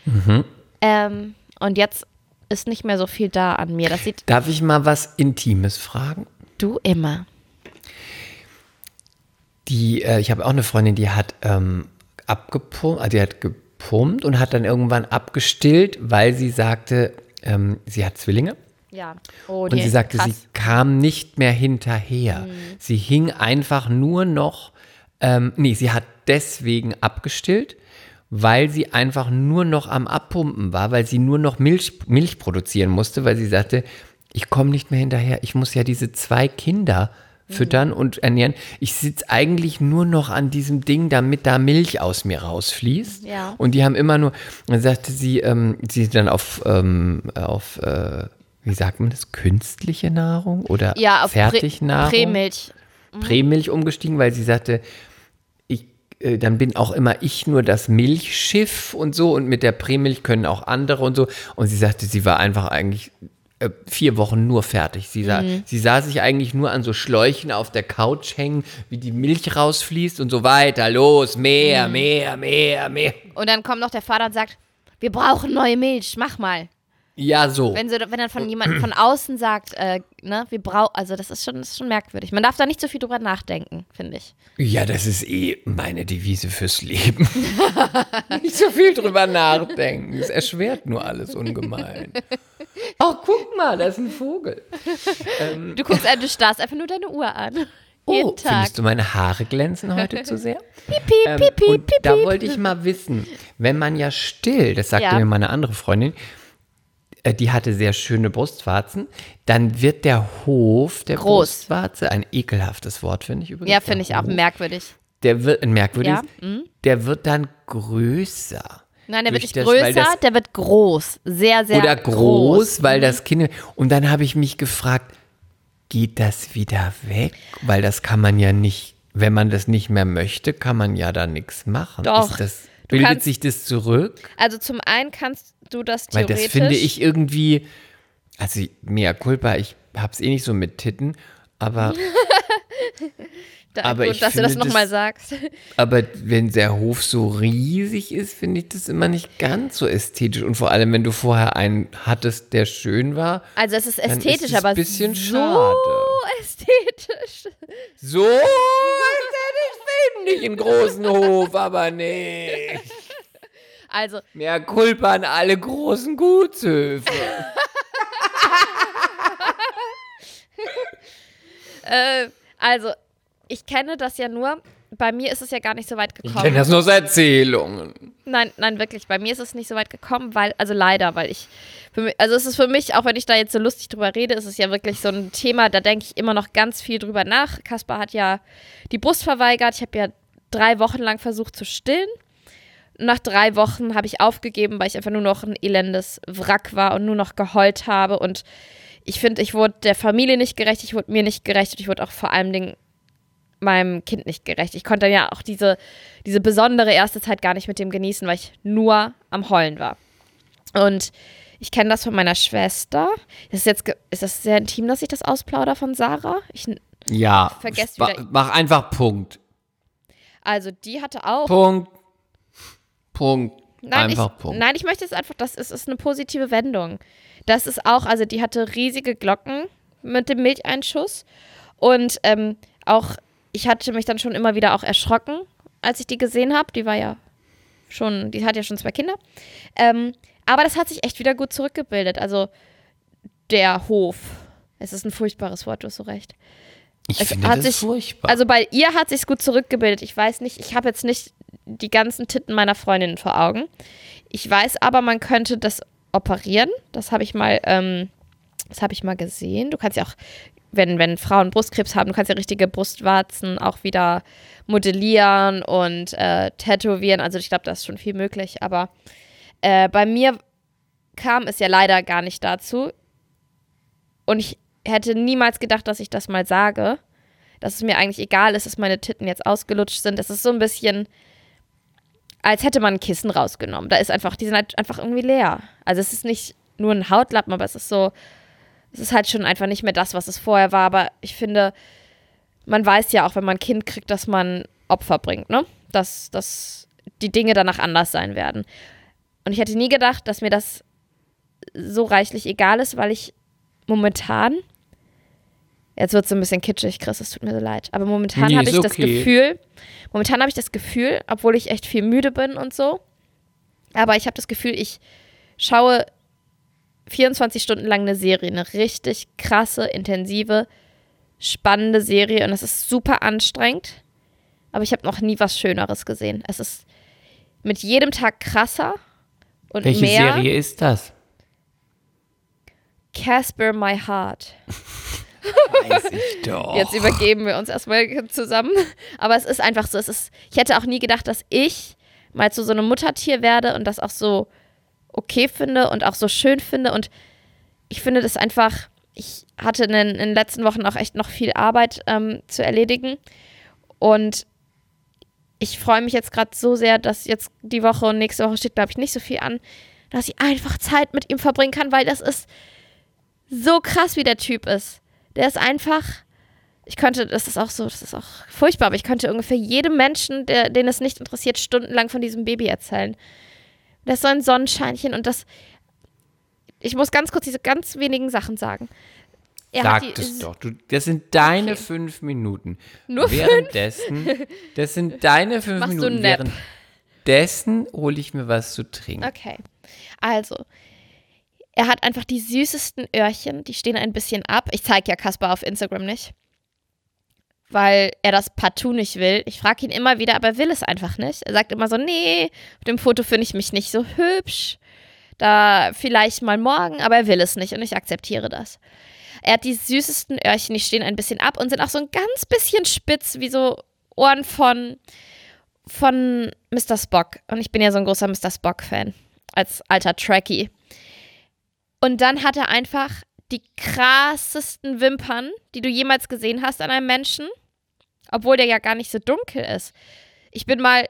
Mhm. Ähm, und jetzt ist nicht mehr so viel da an mir. Das sieht Darf ich mal was Intimes fragen? du immer. Die, äh, ich habe auch eine Freundin, die hat ähm, abgepumpt, also die hat gepumpt und hat dann irgendwann abgestillt, weil sie sagte, ähm, sie hat Zwillinge. Ja. Oh, Und sie sagte, sie kam nicht mehr hinterher. Sie hing einfach nur noch, ähm, nee, sie hat deswegen abgestillt, weil sie einfach nur noch am Abpumpen war, weil sie nur noch Milch, Milch produzieren musste, weil sie sagte, ich komme nicht mehr hinterher. Ich muss ja diese zwei Kinder füttern und ernähren. Ich sitze eigentlich nur noch an diesem Ding, damit da Milch aus mir rausfließt. Ja. Und die haben immer nur, dann sagte sie, ähm, sie dann auf, ähm, auf äh, wie sagt man das, künstliche Nahrung oder ja, auf Prä- Fertignahrung? Prämilch. Prämilch umgestiegen, weil sie sagte, ich, äh, dann bin auch immer ich nur das Milchschiff und so und mit der Prämilch können auch andere und so. Und sie sagte, sie war einfach eigentlich äh, vier Wochen nur fertig. Sie sah, sie sah sich eigentlich nur an so Schläuchen auf der Couch hängen, wie die Milch rausfließt und so weiter. Los, mehr, mehr, mehr, mehr. Und dann kommt noch der Vater und sagt, wir brauchen neue Milch, mach mal. Ja, so. Wenn, sie, wenn dann von jemandem von außen sagt, äh, ne, wir brauchen, also das ist schon, das ist schon merkwürdig. Man darf da nicht so viel drüber nachdenken, finde ich. Ja, das ist eh meine Devise fürs Leben. Nicht so viel drüber nachdenken. Es erschwert nur alles ungemein. Ach, guck mal, da ist ein Vogel. Du guckst, äh, du starrst einfach nur deine Uhr an. Oh, findest du meine Haare glänzen heute zu sehr? Piep, piep, Ähm, piep, piep, und piep, da wollte ich mal wissen, wenn man ja still, das sagte Ja. mir meine andere Freundin, äh, die hatte sehr schöne Brustwarzen, dann wird der Hof der Groß. Brustwarze, ein ekelhaftes Wort, finde ich übrigens. Ja, finde ich auch merkwürdig. Der wird, ein merkwürdiges, Ja, mhm. der wird dann größer. Nein, der wird nicht das- größer, das- der wird groß. Sehr, sehr Oder groß, weil Mhm. das Kind. Und dann habe ich mich gefragt, geht das wieder weg? Weil das kann man ja nicht, wenn man das nicht mehr möchte, kann man ja da nichts machen. Doch. Das, Du bildet kannst- sich das zurück? Also zum einen kannst du das Weil theoretisch. das finde ich irgendwie, also mea culpa, ich hab's eh nicht so mit Titten, aber, da, aber gut, ich dass du das finde nochmal sagst. aber wenn der Hof so riesig ist, finde ich das immer nicht ganz so ästhetisch. Und vor allem, wenn du vorher einen hattest, der schön war, Also es ist Dann ist ästhetisch, es aber ein bisschen so schade. ästhetisch. So ästhetisch finde ich einen großen Hof, aber nicht. Also Mehr Kulpa an alle großen Gutshöfe. Äh, also, ich kenne das ja nur. Bei mir ist es ja gar nicht so weit Ich gekommen. kenne das nur aus Erzählungen. Nein, nein, wirklich. Bei mir ist es nicht so weit gekommen, weil, also leider, weil ich, für mich, also es ist für mich, auch wenn ich da jetzt so lustig drüber rede, ist es ja wirklich so ein Thema, da denke ich immer noch ganz viel drüber nach. Kaspar hat ja die Brust verweigert. Ich habe ja drei Wochen lang versucht zu stillen. Nach drei Wochen habe ich aufgegeben, weil ich einfach nur noch ein elendes Wrack war und nur noch geheult habe. Und ich finde, ich wurde der Familie nicht gerecht, ich wurde mir nicht gerecht und ich wurde auch vor allem Dingen meinem Kind nicht gerecht. Ich konnte ja auch diese, diese besondere erste Zeit gar nicht mit dem genießen, weil ich nur am Heulen war. Und ich kenne das von meiner Schwester. Das ist jetzt ist das sehr intim, dass ich das ausplaudere von Sarah? Ich, Ja, Vergesst wieder- mach einfach Punkt. also die hatte auch. Punkt. Punkt. Nein, einfach ich, Punkt. nein, ich möchte es einfach, das ist, ist eine positive Wendung. Das ist auch, also die hatte riesige Glocken mit dem Milcheinschuss. Und ähm, auch, ich hatte mich dann schon immer wieder auch erschrocken, als ich die gesehen habe. Die war ja schon, die hat ja schon zwei Kinder. Ähm, aber das hat sich echt wieder gut zurückgebildet. Also der Hof. Es ist ein furchtbares Wort, du hast so recht. Ich es finde hat das sich- furchtbar. Also bei ihr hat sich's gut zurückgebildet. Ich weiß nicht, ich habe jetzt nicht die ganzen Titten meiner Freundinnen vor Augen. Ich weiß aber, man könnte das operieren. Das habe ich mal, ähm, das habe ich mal gesehen. Du kannst ja auch, wenn, wenn Frauen Brustkrebs haben, du kannst ja richtige Brustwarzen auch wieder modellieren und äh, tätowieren. Also ich glaube, da ist schon viel möglich. Aber äh, bei mir kam es ja leider gar nicht dazu. Und ich hätte niemals gedacht, dass ich das mal sage. Dass es mir eigentlich egal ist, dass meine Titten jetzt ausgelutscht sind. Das ist so ein bisschen, als hätte man ein Kissen rausgenommen. Da ist einfach, die sind halt einfach irgendwie leer. Also es ist nicht nur ein Hautlappen, aber es ist so, es ist halt schon einfach nicht mehr das, was es vorher war. Aber ich finde, man weiß ja auch, wenn man ein Kind kriegt, dass man Opfer bringt, ne? dass, dass die Dinge danach anders sein werden. Und ich hätte nie gedacht, dass mir das so reichlich egal ist, weil ich momentan, jetzt wird es so ein bisschen kitschig, Chris, es tut mir so leid, aber momentan Nee, habe ich ist das okay. Gefühl, momentan habe ich das Gefühl, obwohl ich echt viel müde bin und so, aber ich habe das Gefühl, ich schaue 24 Stunden lang eine Serie, eine richtig krasse, intensive, spannende Serie und es ist super anstrengend, aber ich habe noch nie was Schöneres gesehen. Es ist mit jedem Tag krasser und Welche mehr. Serie ist das? Casper My Heart. Weiß ich doch. Jetzt übergeben wir uns erstmal zusammen. Aber es ist einfach so, es ist, ich hätte auch nie gedacht, dass ich mal zu so einem Muttertier werde und das auch so okay finde und auch so schön finde. Und ich finde das einfach, ich hatte in den, in den letzten Wochen auch echt noch viel Arbeit ähm, zu erledigen. Und ich freue mich jetzt gerade so sehr, dass jetzt die Woche und nächste Woche steht, glaube ich, nicht so viel an, dass ich einfach Zeit mit ihm verbringen kann, weil das ist so krass, wie der Typ ist. Der ist einfach, ich könnte, das ist auch so, das ist auch furchtbar, aber ich könnte ungefähr jedem Menschen, der, den es nicht interessiert, stundenlang von diesem Baby erzählen. Das ist so ein Sonnenscheinchen und das, ich muss ganz kurz diese ganz wenigen Sachen sagen. Er Sag die- es doch. Du, das sind deine Okay. fünf Minuten. Nur Währenddessen, das sind deine fünf Machst du Minuten. Nap? Währenddessen hole ich mir was zu trinken. Okay. Also, er hat einfach die süßesten Öhrchen, die stehen ein bisschen ab. Ich zeige ja Kaspar auf Instagram nicht, weil er das partout nicht will. Ich frage ihn immer wieder, aber er will es einfach nicht. Er sagt immer so, nee, auf dem Foto finde ich mich nicht so hübsch. Da vielleicht mal morgen, aber er will es nicht und ich akzeptiere das. Er hat die süßesten Öhrchen, die stehen ein bisschen ab und sind auch so ein ganz bisschen spitz, wie so Ohren von, von Mr. Spock. Und ich bin ja so ein großer Mr. Spock-Fan, als alter Trekkie. Und dann hat er einfach die krassesten Wimpern, die du jemals gesehen hast an einem Menschen, obwohl der ja gar nicht so dunkel ist. Ich bin mal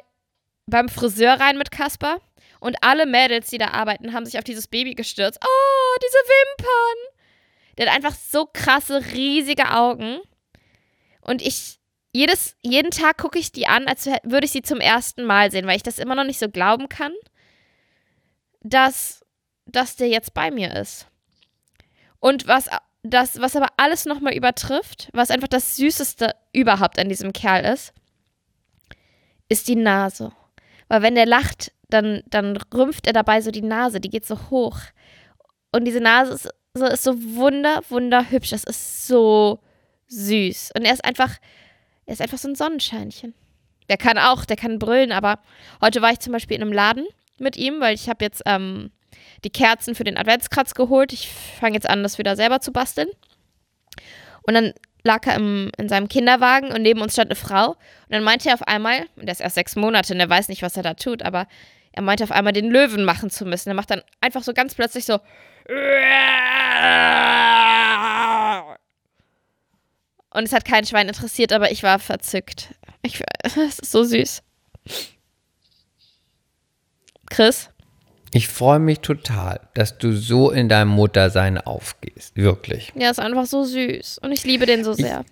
beim Friseur rein mit Kasper und alle Mädels, die da arbeiten, haben sich auf dieses Baby gestürzt. Oh, diese Wimpern! Der hat einfach so krasse, riesige Augen. Und ich, jedes, jeden Tag gucke ich die an, als würde ich sie zum ersten Mal sehen, weil ich das immer noch nicht so glauben kann, dass, dass der jetzt bei mir ist. Und was, das, was aber alles nochmal übertrifft, was einfach das Süßeste überhaupt an diesem Kerl ist, ist die Nase. Weil wenn der lacht, dann, dann rümpft er dabei so die Nase, die geht so hoch. Und diese Nase ist so, ist so wunder, wunderhübsch. Das ist so süß. Und er ist einfach, er ist einfach so ein Sonnenscheinchen. Der kann auch, der kann brüllen, aber heute war ich zum Beispiel in einem Laden mit ihm, weil ich habe jetzt ähm, die Kerzen für den Adventskranz geholt. Ich fange jetzt an, das wieder selber zu basteln. Und dann lag er im, in seinem Kinderwagen und neben uns stand eine Frau. Und dann meinte er auf einmal, und der ist erst sechs Monate und er weiß nicht, was er da tut, aber er meinte auf einmal, den Löwen machen zu müssen. Er macht dann einfach so ganz plötzlich so. Und es hat kein Schwein interessiert, aber ich war verzückt. Ich, es ist so süß. Chris? Ich freue mich total, dass du so in deinem Muttersein aufgehst. Wirklich. Ja, ist einfach so süß. Und ich liebe den so sehr.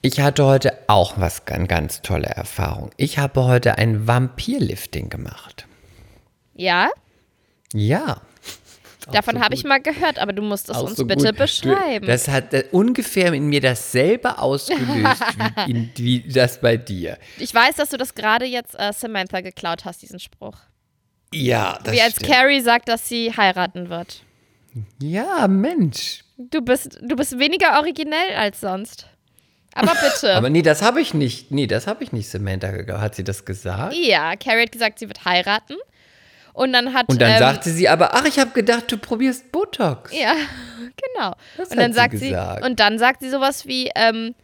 Ich hatte heute auch was ganz, ganz tolle Erfahrung. Ich habe heute ein Vampirlifting gemacht. Ja, Ja. davon habe ich mal gehört, aber du musst es Auch uns so bitte gut. beschreiben. Das hat äh, ungefähr in mir dasselbe ausgelöst wie, in, wie das bei dir. ich weiß, dass du das gerade jetzt äh, Samantha geklaut hast, diesen Spruch. Ja, das Wie als stimmt. Carrie sagt, dass sie heiraten wird. Ja, Mensch. Du bist, du bist weniger originell als sonst. Aber bitte. Aber nee, das habe ich nicht. Nee, das habe ich nicht Samantha. Hat sie das gesagt? ja, Carrie hat gesagt, sie wird heiraten. Und dann hat. Und dann ähm, sagte sie aber, ach, ich habe gedacht, du probierst Botox. Ja, genau. Das und dann hat sie sagt sie, gesagt. und dann sagt sie sowas wie, ähm,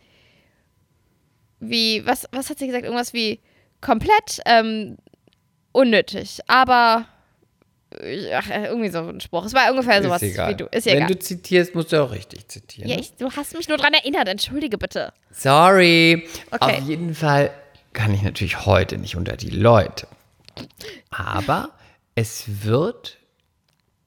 wie, was, was hat sie gesagt? Irgendwas wie komplett ähm, unnötig, aber äh, ach, äh, irgendwie so ein Spruch. Es war ungefähr sowas ist egal. wie du. Ist ja Wenn egal. du zitierst, musst du auch richtig zitieren. ja, ich, du hast mich nur dran erinnert, entschuldige bitte. Sorry. Okay. Auf jeden Fall kann ich natürlich heute nicht unter die Leute. Aber es wird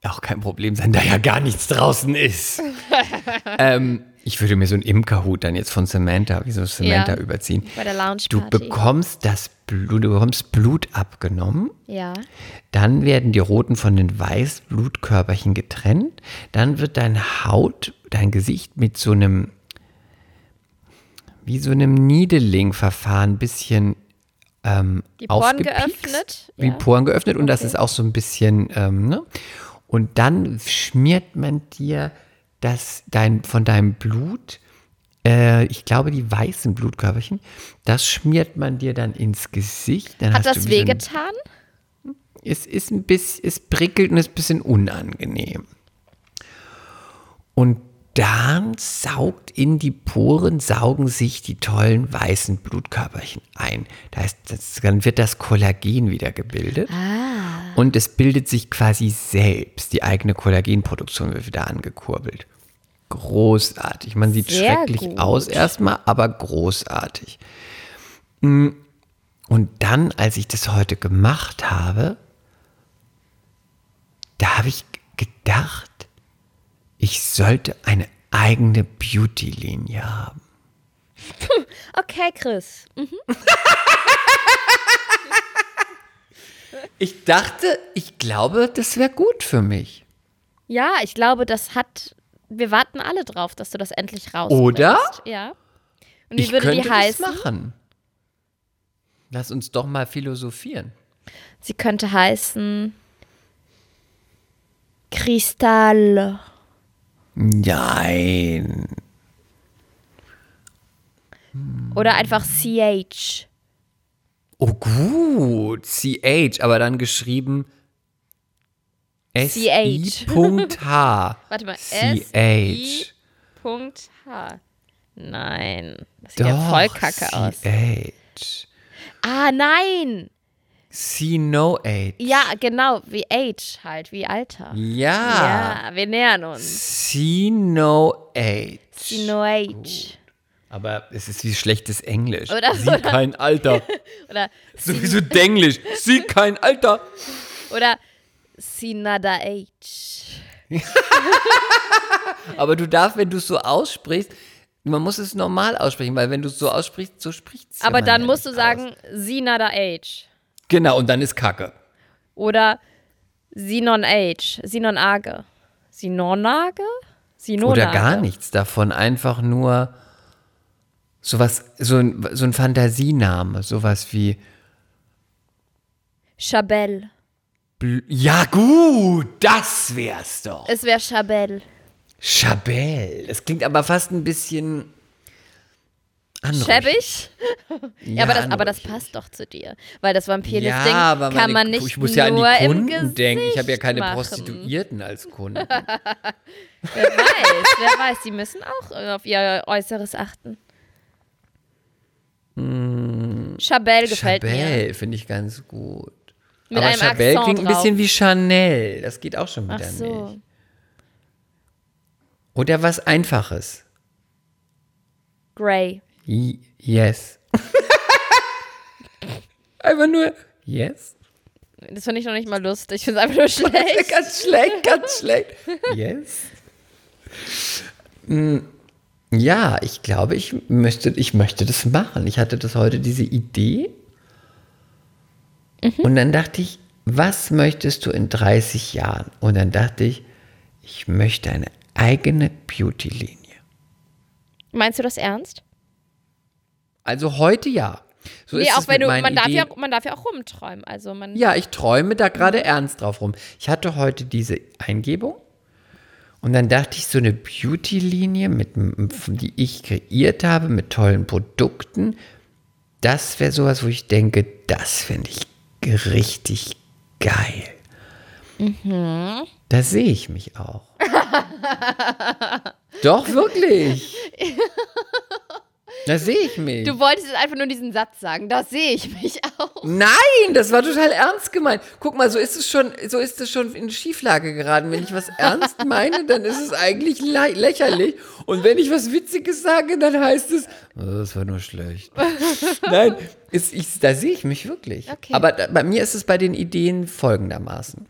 auch kein Problem sein, da ja gar nichts draußen ist. ähm, ich würde mir so einen Imkerhut dann jetzt von Samantha, wie so Samantha Ja. überziehen. Bei der Lounge Du bekommst das Blut, du bekommst Blut abgenommen. Ja. Dann werden die roten von den weißen Blutkörperchen getrennt. Dann wird deine Haut, dein Gesicht mit so einem, wie so einem Needling-Verfahren ein bisschen ähm, Die Poren geöffnet, Wie ja. Poren geöffnet und das Okay. ist auch so ein bisschen, ähm, ne? Und dann schmiert man dir das, dein, von deinem Blut, äh, ich glaube die weißen Blutkörperchen, das schmiert man dir dann ins Gesicht. Dann Hat das wehgetan? es ist ein bisschen, es prickelt und ist ein bisschen unangenehm. Und dann saugt in die Poren, saugen sich die tollen weißen Blutkörperchen ein. Da heißt, das, dann wird das Kollagen wieder gebildet. Und es bildet sich quasi selbst. Die eigene Kollagenproduktion wird wieder angekurbelt. Großartig. Man sieht Sehr schrecklich gut. aus erstmal, aber großartig. Mm. Und dann, als ich das heute gemacht habe, da habe ich gedacht, ich sollte eine eigene Beauty-Linie haben. Okay, Chris. Ich dachte, ich glaube, das wäre gut für mich. Ja, ich glaube, das hat. Wir warten alle drauf, dass du das endlich rausbringst. Oder? Ja. Und wie ich würde könnte die heißen? das machen. Lass uns doch mal philosophieren. Sie könnte heißen Kristall. Nein. Oder einfach CH. Oh gut, CH, aber dann geschrieben S-I.H. Warte mal. CH. Punkt H. Nein. Das sieht ja voll kacke aus. CH. Ah, nein. C no H. Ja, genau. Wie Age halt, wie Alter. Ja. Ja, wir nähern uns. C no H. No Age. Aber es ist wie schlechtes Englisch. Oder- Sie kein Alter. Oder, Sowieso Denglisch. Sie kein Alter. oder Sinada Age. Aber du darfst, wenn du es so aussprichst, man muss es normal aussprechen, weil wenn du es so aussprichst, so spricht es. Aber dann musst du aus. sagen Sinada Age. Genau, und dann ist Kacke. Oder Sinon Age. Sinon Age. Sinonage? Sinonage. Oder gar nichts davon, einfach nur sowas, so ein, so ein Fantasiename, sowas wie. Chabelle. Bl ja, gut, das wär's doch. Es wäre Chabelle. Chabelle. Das klingt aber fast ein bisschen. Schäbig? Ja, aber, das, aber das passt doch zu dir. Weil das Vampirlis-Ding Ja, kann meine, man nicht ich muss ja an nur die im Kunden Gesicht denken. Ich habe ja keine machen. Prostituierten als Kunden. Wer weiß, wer weiß. Die müssen auch auf ihr Äußeres achten. Chabelle gefällt mir. Chabelle finde ich ganz gut. Mit aber einem Chabelle Akzent klingt ein drauf. bisschen wie Chanel. Das geht auch schon Ach wieder so. nicht. Oder was Einfaches. Grey. Y yes. Einfach nur yes. Das finde ich noch nicht mal lustig. Ich finde es einfach nur schlecht. ganz schlecht, ganz schlecht. Yes. Mm, Ja, ich glaube, ich möchte, ich möchte das machen. Ich hatte das heute, diese Idee. Und dann dachte ich, was möchtest du in 30 Jahren? Und dann dachte ich, ich möchte eine eigene Beauty-Linie. Meinst du das ernst? Also heute ja. So nee, auch wenn du, man darf, ja, man darf ja auch rumträumen. Also man, Ja, ich träume da gerade ernst drauf rum. Ich hatte heute diese Eingebung und dann dachte ich, so eine Beauty-Linie, mit, die ich kreiert habe, mit tollen Produkten, das wäre sowas, wo ich denke, das finde ich richtig geil. Da sehe ich mich auch. Doch, wirklich. Da sehe ich mich. Du wolltest jetzt einfach nur diesen Satz sagen. Da sehe ich mich auch. Nein, das war total ernst gemeint. Guck mal, so ist es schon, so ist es schon in Schieflage geraten. Wenn ich was ernst meine, dann ist es eigentlich lä- lächerlich. Und wenn ich was Witziges sage, dann heißt es, oh, das war nur schlecht. Nein, ist, ich, da sehe ich mich wirklich. Okay. Aber da, bei mir ist es bei den Ideen folgendermaßen.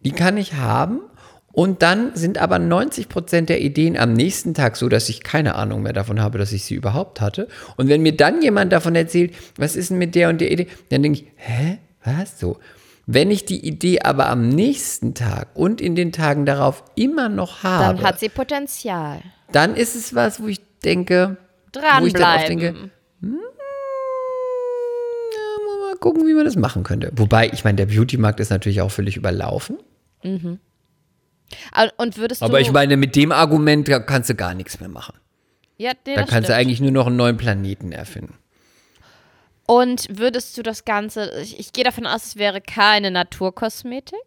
Die kann ich haben Und dann sind aber 90 Prozent der Ideen am nächsten Tag so, dass ich keine Ahnung mehr davon habe, dass ich sie überhaupt hatte. Und wenn mir dann jemand davon erzählt, was ist denn mit der und der Idee, dann denke ich, hä, was so? Wenn ich die Idee aber am nächsten Tag und in den Tagen darauf immer noch habe, Dann hat sie Potenzial. dann ist es was, wo ich denke, wo ich dann oft denke, Dranbleiben. ja, mal gucken, wie man das machen könnte. Wobei, ich meine, der Beauty-Markt ist natürlich auch völlig überlaufen. Ah, Und würdest Aber du. ich meine, mit dem Argument da kannst du gar nichts mehr machen. ja, nee, Da kannst du stimmt. eigentlich nur noch einen neuen Planeten erfinden. Und würdest du das Ganze. Ich, ich gehe davon aus, es wäre keine Naturkosmetik.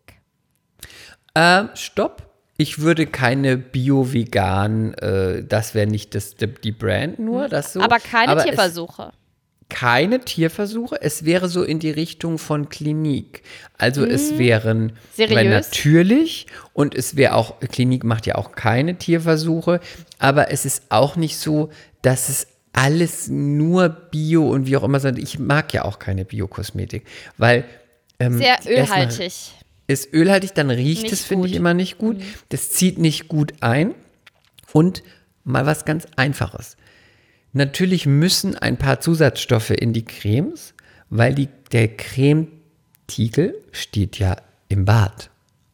Ähm, stopp. Ich würde keine Bio-Vegan, äh, das wäre nicht das, die, Brand nur, das so. aber keine es- Tierversuche. Keine Tierversuche. Es wäre so in die Richtung von Klinik. Also es wären Mhm. Seriös? weil natürlich und es wäre auch, Klinik macht ja auch keine Tierversuche, aber es ist auch nicht so, dass es alles nur Bio und wie auch immer, sondern ich mag ja auch keine Biokosmetik, weil ähm, Sehr ölhaltig. ist ölhaltig, dann riecht Nicht es, finde ich. Mhm. immer nicht gut. Das zieht nicht gut ein. Und mal was ganz Einfaches. Natürlich müssen ein paar Zusatzstoffe in die Cremes, weil die, der Cremetiegel steht ja im Bad.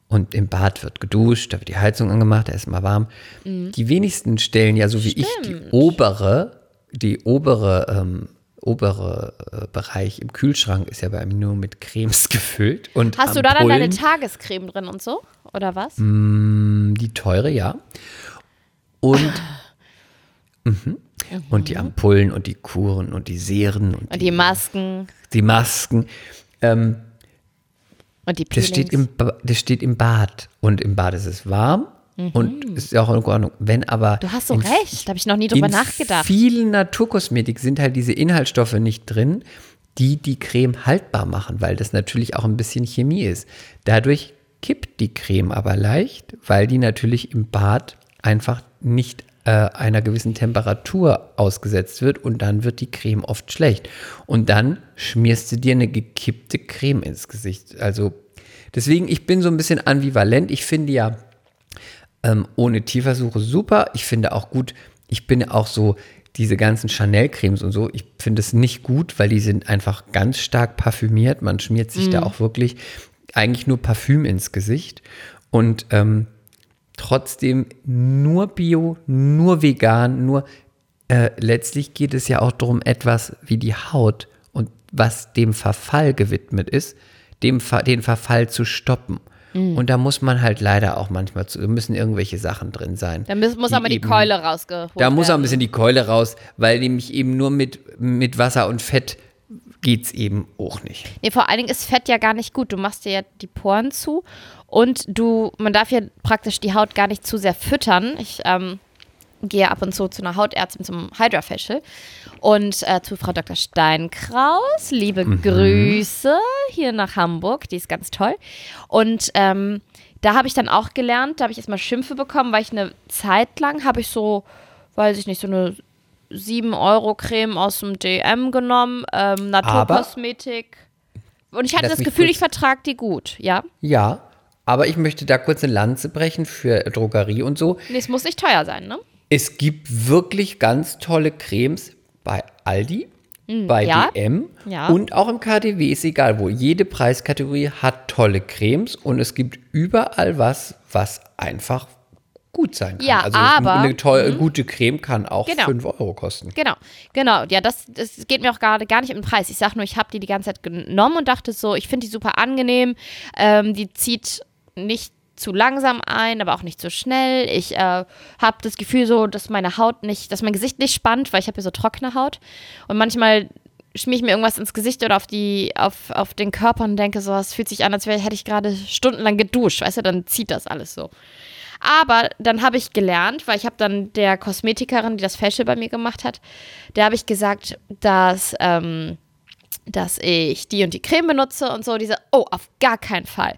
Und im Bad wird geduscht, da wird die Heizung angemacht, da ist mal warm. Die wenigsten stellen ja so wie ich die Mhm. Stimmt. obere, die obere, ähm, obere äh, Bereich im Kühlschrank ist ja bei mir nur mit Cremes gefüllt. Und Hast du da dann deine Ampullen- Tagescreme drin und so? Oder was? Mm. die teure, ja. Und, mhm. Und die Ampullen und die Kuren und die Seren und, Und die Masken die Masken. Ähm, und die das, Peelings. steht im, Ba- das steht im Bad. Und im Bad ist es warm. Und ist ja auch in Ordnung. Wenn aber. Mhm. Du hast so in recht, da habe ich noch nie drüber in nachgedacht. vielen Naturkosmetik sind halt diese Inhaltsstoffe nicht drin, die die Creme haltbar machen, weil das natürlich auch ein bisschen Chemie ist. Dadurch kippt die Creme aber leicht, weil die natürlich im Bad einfach nicht äh, einer gewissen Temperatur ausgesetzt wird und dann wird die Creme oft schlecht. Und dann schmierst du dir eine gekippte Creme ins Gesicht. Also deswegen, ich bin so ein bisschen ambivalent. Ich finde ja, ähm, ohne Tierversuche super. Ich finde auch gut, ich bin auch so, diese ganzen Chanel-Cremes und so, ich finde es nicht gut, weil die sind einfach ganz stark parfümiert. Man schmiert sich da auch wirklich eigentlich nur Parfüm ins Gesicht. Und ähm, trotzdem nur Bio, nur vegan, nur äh, letztlich geht es ja auch darum, etwas wie die Haut und was dem Verfall gewidmet ist, dem Ver den Verfall zu stoppen. Und da muss man halt leider auch manchmal zu, müssen irgendwelche Sachen drin sein. Da muss, muss die aber die eben- Keule rausgeholt Da muss auch ein werden. bisschen die Keule raus, weil nämlich eben nur mit, mit Wasser und Fett geht's eben auch nicht. Nee, vor allen Dingen ist Fett ja gar nicht gut. Du machst dir ja die Poren zu und du, man darf ja praktisch die Haut gar nicht zu sehr füttern. Ich ähm, gehe ab und zu zu einer Hautärztin zum Hydra Facial und äh, zu Frau Dr. Steinkraus. Liebe Grüße hier nach Hamburg, die ist ganz toll. Und ähm, da habe ich dann auch gelernt, da habe ich erstmal Schimpfe bekommen, weil ich eine Zeit lang habe ich so, weiß ich nicht, so eine 7 Euro Creme aus dem DM genommen, ähm, Naturkosmetik. Und ich hatte das Gefühl, ich vertrage die gut, ja. Ja, aber ich möchte da kurz eine Lanze brechen für Drogerie und so. Nee, es muss nicht teuer sein, ne? Es gibt wirklich ganz tolle Cremes bei Aldi, bei Hm, ja. DM Ja. und auch im KDW, ist egal wo. Jede Preiskategorie hat tolle Cremes und es gibt überall was, was einfach gut sein kann. Ja, also aber- eine tolle, gute Creme kann auch Genau. 5 Euro kosten. Genau, genau. Ja, das, das geht mir auch gerade gar nicht um den Preis. Ich sag nur, ich habe die die ganze Zeit genommen und dachte so, ich finde die super angenehm. Ähm, die zieht nicht zu langsam ein, aber auch nicht zu schnell. Ich äh, habe das Gefühl so, dass meine Haut nicht, dass mein Gesicht nicht spannt, weil ich habe ja so trockene Haut. Und manchmal schmier ich mir irgendwas ins Gesicht oder auf die, auf, auf den Körper und denke so, es fühlt sich an, als wäre, hätte ich gerade stundenlang geduscht. Weißt du, dann zieht das alles so. Aber dann habe ich gelernt, weil ich habe dann der Kosmetikerin, die das Facial bei mir gemacht hat, der habe ich gesagt, dass, ähm, dass ich die und die Creme benutze und so. Diese, oh, auf gar keinen Fall.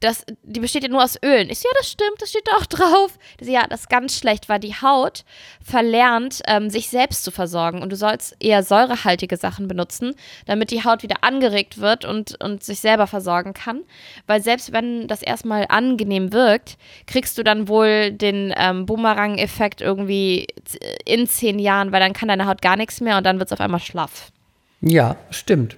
Das, die besteht ja nur aus Ölen. Ich so, ja, das stimmt, das steht da auch drauf. Das, ja, das ist ganz schlecht, weil die Haut verlernt, ähm, sich selbst zu versorgen. Und du sollst eher säurehaltige Sachen benutzen, damit die Haut wieder angeregt wird und, und sich selber versorgen kann. Weil selbst wenn das erstmal angenehm wirkt, kriegst du dann wohl den ähm, Boomerang-Effekt irgendwie in zehn Jahren, weil dann kann deine Haut gar nichts mehr und dann wird es auf einmal schlaff. Ja, stimmt.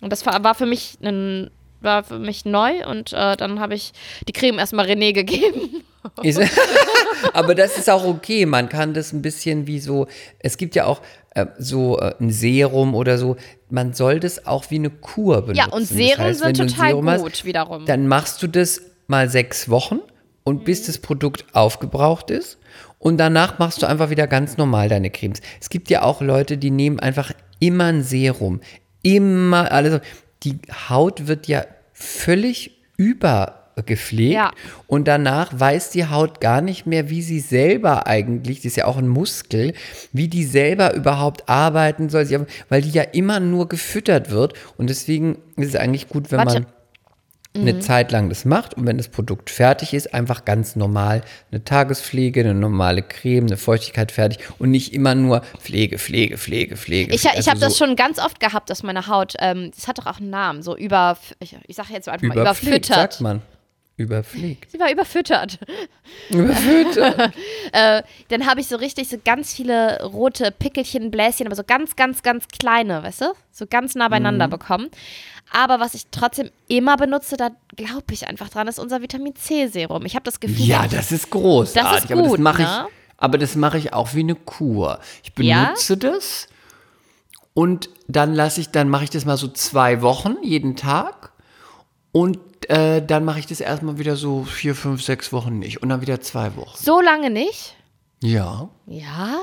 Und das war, war für mich ein war für mich neu und äh, dann habe ich die Creme erstmal René gegeben. Aber das ist auch okay. Man kann das ein bisschen wie so, es gibt ja auch äh, so äh, ein Serum oder so. Man soll das auch wie eine Kur benutzen. Ja, und Serien das heißt, sind total gut hast, wiederum. Dann machst du das mal sechs Wochen und mhm. bis das Produkt aufgebraucht ist. Und danach machst du einfach wieder ganz normal deine Cremes. Es gibt ja auch Leute, die nehmen einfach immer ein Serum. Immer alles die Haut wird ja völlig übergepflegt ja. und danach weiß die Haut gar nicht mehr, wie sie selber eigentlich, das ist ja auch ein Muskel, wie die selber überhaupt arbeiten soll, weil die ja immer nur gefüttert wird und deswegen ist es eigentlich gut, wenn Warte. man eine mhm. Zeit lang das macht und wenn das Produkt fertig ist, einfach ganz normal eine Tagespflege, eine normale Creme, eine Feuchtigkeit fertig und nicht immer nur Pflege, Pflege, Pflege, Pflege. Ich, ich also habe so das schon ganz oft gehabt, dass meine Haut, ähm, das hat doch auch einen Namen, so über, ich, ich sage jetzt einfach mal, überfüttert. sagt man. Überpflegt. Sie war überfüttert. Überfüttert. äh, dann habe ich so richtig so ganz viele rote Pickelchen, Bläschen, aber so ganz, ganz, ganz kleine, weißt du? So ganz nah beieinander mhm. bekommen. Aber was ich trotzdem immer benutze, da glaube ich einfach dran, ist unser Vitamin C Serum. Ich habe das Gefühl. Ja, das ist großartig. Das ist gut, aber das mache ne? ich, aber das mache ich auch wie eine Kur. Ich benutze ja? das und dann lasse ich, dann mache ich das mal so zwei Wochen jeden Tag und äh, dann mache ich das erstmal wieder so vier, fünf, sechs Wochen nicht und dann wieder zwei Wochen. So lange nicht? Ja. Ja?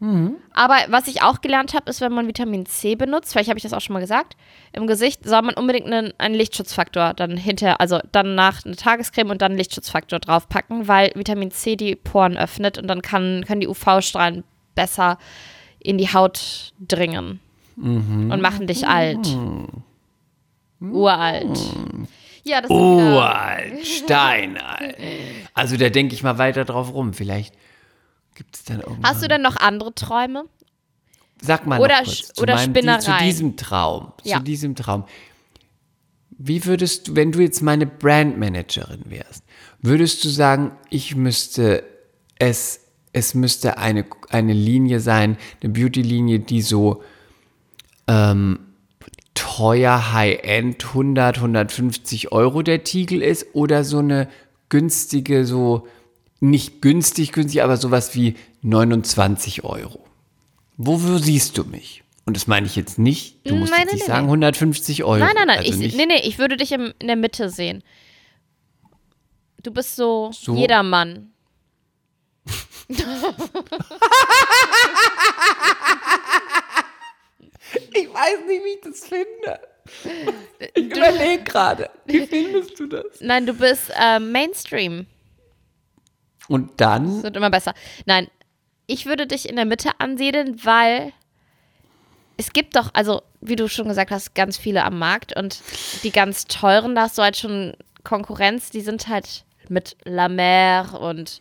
Mhm. Aber was ich auch gelernt habe, ist, wenn man Vitamin C benutzt, vielleicht habe ich das auch schon mal gesagt, im Gesicht soll man unbedingt einen, einen Lichtschutzfaktor dann hinter, also dann nach eine Tagescreme und dann einen Lichtschutzfaktor draufpacken, weil Vitamin C die Poren öffnet und dann kann, können die UV-Strahlen besser in die Haut dringen mhm. und machen dich alt. Mhm. Uralt. Ja, das Uralt, steinalt. Also da denke ich mal weiter drauf rum. Vielleicht Gibt es denn irgendwann? Hast du denn noch andere Träume? Sag mal oder, kurz, oder meinem, Spinnereien. zu diesem Traum. Ja. Zu diesem Traum. Wie würdest du, wenn du jetzt meine Brandmanagerin wärst, würdest du sagen, ich müsste es, es müsste eine, eine Linie sein, eine Beauty-Linie, die so ähm, teuer, High-End, 100, 150 Euro der Tiegel ist oder so eine günstige, so nicht günstig, günstig, aber sowas wie 29 Euro. Wo siehst du mich? Und das meine ich jetzt nicht, du musst nein, jetzt nicht nein, sagen 150 Euro. Nein, nein, nein, also ich, nee, nee, ich würde dich im, in der Mitte sehen. Du bist so, so? jedermann. ich weiß nicht, wie ich das finde. Ich überlege gerade. Wie findest du das? Nein, du bist äh, Mainstream. Und dann. Es wird immer besser. Nein, ich würde dich in der Mitte ansiedeln, weil es gibt doch, also wie du schon gesagt hast, ganz viele am Markt und die ganz teuren, da hast du halt schon Konkurrenz, die sind halt mit La Mer und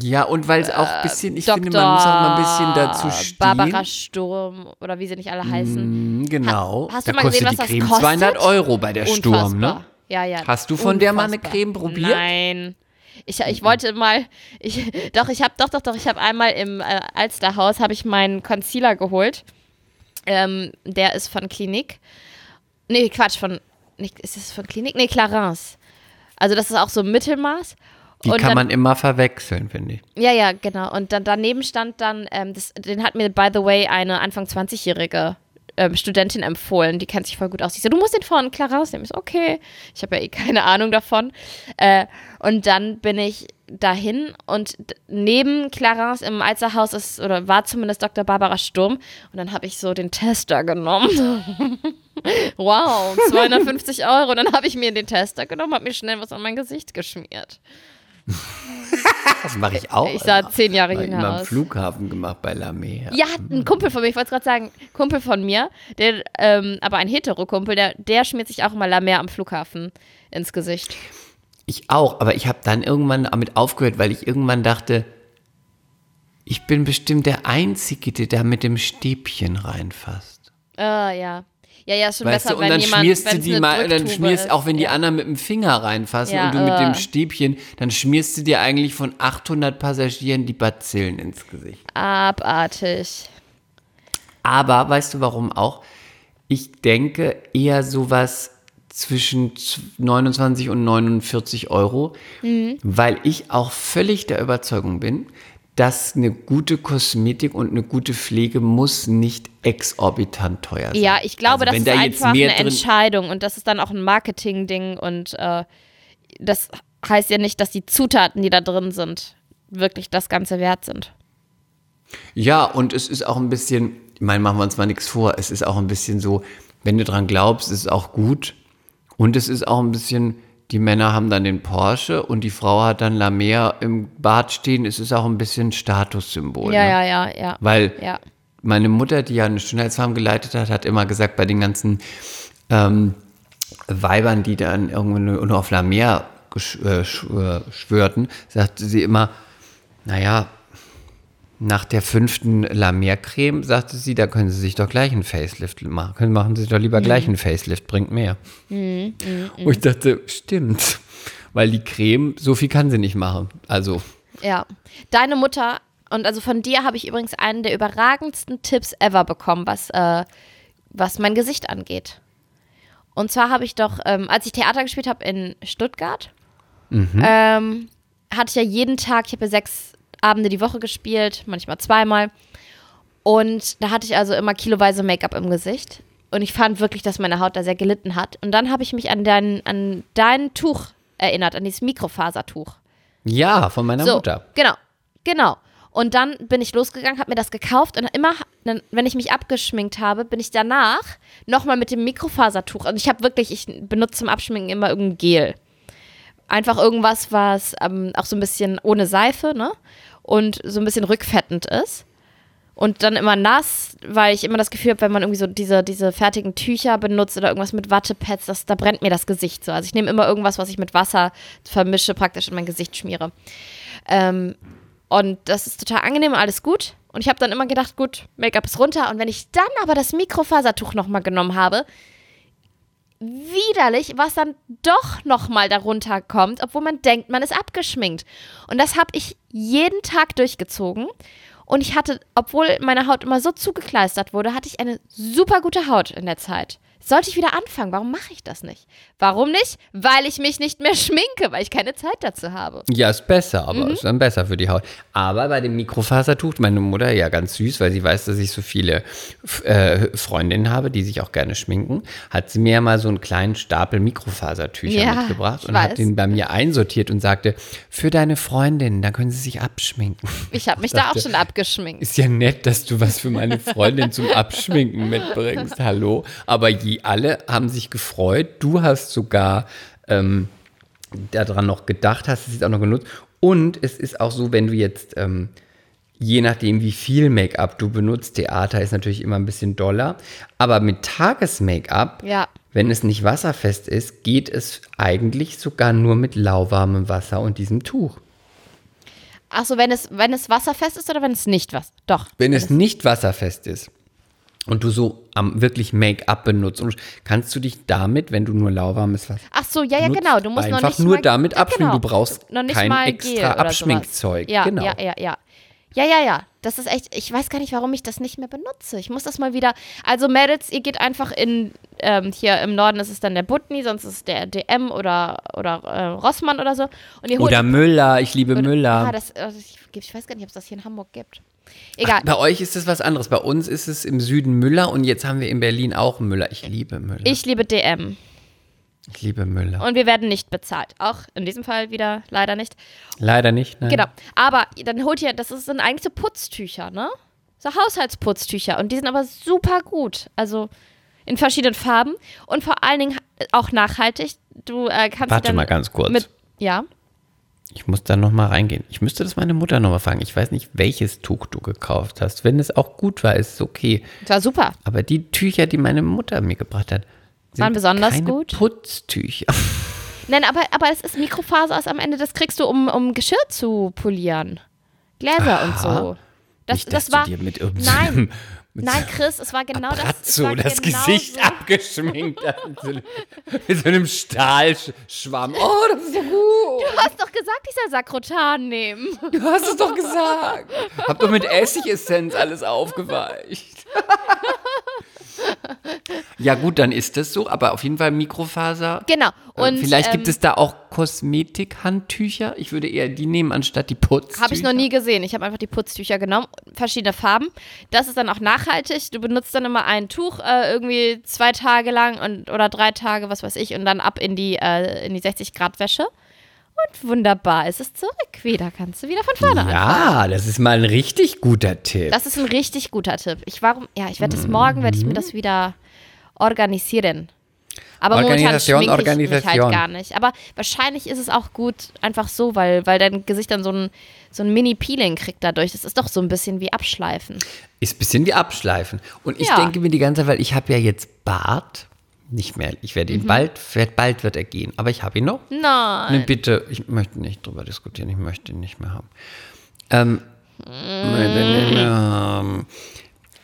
ja, und weil es auch ein bisschen, ich Dr. finde, man muss auch mal ein bisschen dazu stehen. Barbara Sturm oder wie sie nicht alle heißen. Mm, genau. Ha, hast da du mal gesehen, was die Creme das kostet? 200 Euro bei der Unfassbar. Sturm, ne? Ja, ja. Hast du von Unfassbar. der mal eine Creme probiert? Nein. Ich, ich wollte mal, ich, doch, ich habe, doch, doch, doch, ich habe einmal im äh, Alsterhaus, habe ich meinen Concealer geholt. Ähm, der ist von Klinik. Nee, Quatsch, von, nicht, ist das von Klinik? Nee, Clarins. Also das ist auch so Mittelmaß. Die und kann dann, man immer verwechseln, finde ich. Ja, ja, genau. Und dann daneben stand dann, ähm, das, den hat mir, by the way, eine Anfang 20-Jährige ähm, Studentin empfohlen, die kennt sich voll gut aus. Sie so, du musst den von Clara rausnehmen. Ich so, okay. Ich habe ja eh keine Ahnung davon. Äh, und dann bin ich dahin und neben Clarence im Alzerhaus ist, oder war zumindest Dr. Barbara Sturm. Und dann habe ich so den Tester genommen. wow, 250 Euro. Und dann habe ich mir den Tester genommen, habe mir schnell was an mein Gesicht geschmiert. Das mache ich auch. Ich sah zehn Jahre jünger immer am aus. Flughafen gemacht bei Lamé. Ja, ein Kumpel von mir, ich wollte gerade sagen, Kumpel von mir, der, ähm, aber ein Hetero-Kumpel, der, der schmiert sich auch immer La Mer am Flughafen ins Gesicht. Ich auch, aber ich habe dann irgendwann damit aufgehört, weil ich irgendwann dachte, ich bin bestimmt der Einzige, der da mit dem Stäbchen reinfasst. Ah, ja. Ja, ja, schon Weißt besser, du, und dann jemand, schmierst du die mal, dann schmierst ist. auch wenn die ja. anderen mit dem Finger reinfassen Ja, und du mit dem äh. Stäbchen, dann schmierst du dir eigentlich von 800 Passagieren die Bazillen ins Gesicht. Abartig. Aber weißt du warum auch? Ich denke eher sowas zwischen 29 und 49 Euro, Mhm. weil ich auch völlig der Überzeugung bin, dass eine gute Kosmetik und eine gute Pflege muss nicht exorbitant teuer sein. Ja, ich glaube, Also das ist da einfach eine Entscheidung und das ist dann auch ein Marketing-Ding und äh, das heißt ja nicht, dass die Zutaten, die da drin sind, wirklich das Ganze wert sind. Ja, und es ist auch ein bisschen, ich meine, machen wir uns mal nichts vor, es ist auch ein bisschen so, wenn du dran glaubst, ist es auch gut. Und es ist auch ein bisschen, die Männer haben dann den Porsche und die Frau hat dann La Mer im Bad stehen. Es ist auch ein bisschen Statussymbol. Ja, ne? ja, ja, ja. Weil Ja. meine Mutter, die ja eine Schönheitsfarm geleitet hat, hat immer gesagt, bei den ganzen ähm, Weibern, die dann irgendwo nur auf La Mer äh, äh, schwörten, sagte sie immer, naja, nach der fünften La Mer-Creme, sagte sie, da können Sie sich doch gleich einen Facelift machen. Können, machen Sie sich doch lieber gleich einen Facelift, bringt mehr. Und ich dachte, stimmt. Weil die Creme, so viel kann sie nicht machen. Also, Ja. Deine Mutter, und also von dir habe ich übrigens einen der überragendsten Tipps ever bekommen, was, äh, was mein Gesicht angeht. Und zwar habe ich doch, ähm, als ich Theater gespielt habe in Stuttgart, ähm, hatte ich ja jeden Tag, ich habe ja sechs Abende die Woche gespielt, manchmal zweimal. Und da hatte ich also immer kiloweise Make-up im Gesicht. Und ich fand wirklich, dass meine Haut da sehr gelitten hat. Und dann habe ich mich an dein, an dein Tuch erinnert, an dieses Mikrofasertuch. ja, von meiner So, Mutter. genau, genau. Und dann bin ich losgegangen, habe mir das gekauft und immer, wenn ich mich abgeschminkt habe, bin ich danach nochmal mit dem Mikrofasertuch. Und ich habe wirklich, ich benutze zum Abschminken immer irgendein Gel. Einfach irgendwas, was ähm, auch so ein bisschen ohne Seife, ne? Und so ein bisschen rückfettend ist. Und dann immer nass, weil ich immer das Gefühl habe, wenn man irgendwie so diese, diese fertigen Tücher benutzt oder irgendwas mit Wattepads, das, da brennt mir das Gesicht so. Also ich nehme immer irgendwas, was ich mit Wasser vermische, praktisch in mein Gesicht schmiere. Ähm, und das ist total angenehm, alles gut. Und ich habe dann immer gedacht, gut, Make-up ist runter. Und wenn ich dann aber das Mikrofasertuch nochmal genommen habe, widerlich, was dann doch nochmal darunter kommt, obwohl man denkt, man ist abgeschminkt. Und das habe ich jeden Tag durchgezogen. Und ich hatte, obwohl meine Haut immer so zugekleistert wurde, hatte ich eine super gute Haut in der Zeit. Sollte ich wieder anfangen? Warum mache ich das nicht? Warum nicht? Weil ich mich nicht mehr schminke, weil ich keine Zeit dazu habe. Ja, ist besser, aber Mhm. ist dann besser für die Haut. Aber bei dem Mikrofasertuch, meine Mutter ja ganz süß, weil sie weiß, dass ich so viele äh, Freundinnen habe, die sich auch gerne schminken, hat sie mir mal so einen kleinen Stapel Mikrofasertücher Ja, mitgebracht und weiß. hat den bei mir einsortiert und sagte, für deine Freundin, da können sie sich abschminken. Ich habe mich da auch schon abgeschminkt. Ist ja nett, dass du was für meine Freundin zum Abschminken mitbringst. Hallo. Aber die alle haben sich gefreut. Du hast sogar ähm, daran noch gedacht, hast es jetzt auch noch genutzt. Und es ist auch so, wenn du jetzt, ähm, je nachdem, wie viel Make-up du benutzt, Theater ist natürlich immer ein bisschen doller. Aber mit Tages-Make-up, Ja. wenn es nicht wasserfest ist, geht es eigentlich sogar nur mit lauwarmem Wasser und diesem Tuch. Achso, wenn es, wenn es wasserfest ist oder wenn es nicht was? Doch. Wenn es nicht wasserfest ist und du so am wirklich Make-up benutzt, und kannst du dich damit, wenn du nur lauwarmes Wasser Ach so, ja, ja, nutzt, genau. Du musst noch einfach nicht nur mal, damit ja, abschminken. genau. Du brauchst noch nicht kein mal extra Abschminkzeug. Ja, Genau. ja, ja, ja. Ja, ja, ja. Das ist echt, ich weiß gar nicht, warum ich das nicht mehr benutze. Ich muss das mal wieder. Also, Mädels, ihr geht einfach in, ähm, hier im Norden ist es dann der Butni, sonst ist es der DM oder, oder äh, Rossmann oder so. Oder Müller, ich liebe oder- Müller. Ah, das, also ich, ich weiß gar nicht, ob es das hier in Hamburg gibt. Egal. Bei euch ist es was anderes. Bei uns ist es im Süden Müller und jetzt haben wir in Berlin auch Müller. Ich liebe Müller. Ich, ich liebe DM. liebe Müller. Und wir werden nicht bezahlt. Auch in diesem Fall wieder leider nicht. Leider nicht. Nein. Genau. Aber dann holt ihr, das sind eigentlich so Putztücher, ne? So Haushaltsputztücher. Und die sind aber super gut. Also in verschiedenen Farben und vor allen Dingen auch nachhaltig. Du äh, kannst Warte dann mal ganz kurz. Mit, ja. Ich muss da nochmal reingehen. Ich müsste das meine Mutter nochmal fragen. Ich weiß nicht, welches Tuch du gekauft hast. Wenn es auch gut war, ist es okay. Das war super. Aber die Tücher, die meine Mutter mir gebracht hat, sind Waren besonders keine gut? Putztücher. Nein, aber, aber es ist Mikrofaser aus am Ende, das kriegst du, um, um Geschirr zu polieren. Gläser und so. Das, Nicht, das war. du dir mit irgendeinem nein, nein, Chris, es war genau das. es das genau Gesicht so. abgeschminkt hast. Mit so, einem- mit so einem Stahlschwamm. Oh, das ist so gut. Du hast doch gesagt, ich soll Sakrotan nehmen. Du hast es doch gesagt. Hab doch mit Essigessenz alles aufgeweicht. ja gut, dann ist das so, aber auf jeden Fall Mikrofaser. Genau. Äh, Und, Vielleicht gibt ähm, es da auch Kosmetikhandtücher. Ich würde eher die nehmen anstatt die Putztücher. Habe ich noch nie gesehen. Ich habe einfach die Putztücher genommen, verschiedene Farben. Das ist dann auch nachhaltig. Du benutzt dann immer ein Tuch äh, irgendwie zwei Tage lang und, oder drei Tage, was weiß ich, und dann ab in die, äh, in die 60 Grad Wäsche. Und wunderbar, es ist zurück wieder. Kannst du wieder von vorne anfangen. Ja, das ist mal ein richtig guter Tipp. Das ist ein richtig guter Tipp. Ich warum, ja, ich werde das morgen, werde ich mir das wieder organisieren. Aber momentan Organisation, ich mich halt Organisation. gar nicht. Aber wahrscheinlich ist es auch gut einfach so, weil, weil dein Gesicht dann so ein, so ein Mini-Peeling kriegt dadurch. Das ist doch so ein bisschen wie Abschleifen. Ist ein bisschen wie Abschleifen. Und ich Ja. denke mir die ganze Zeit, weil ich habe ja jetzt Bart. Nicht mehr. Ich werde ihn Mhm. bald, werd, bald wird er gehen. Aber ich habe ihn noch. Nein. Ne, bitte, ich möchte nicht drüber diskutieren, ich möchte ihn nicht mehr haben. Ähm, mehr haben.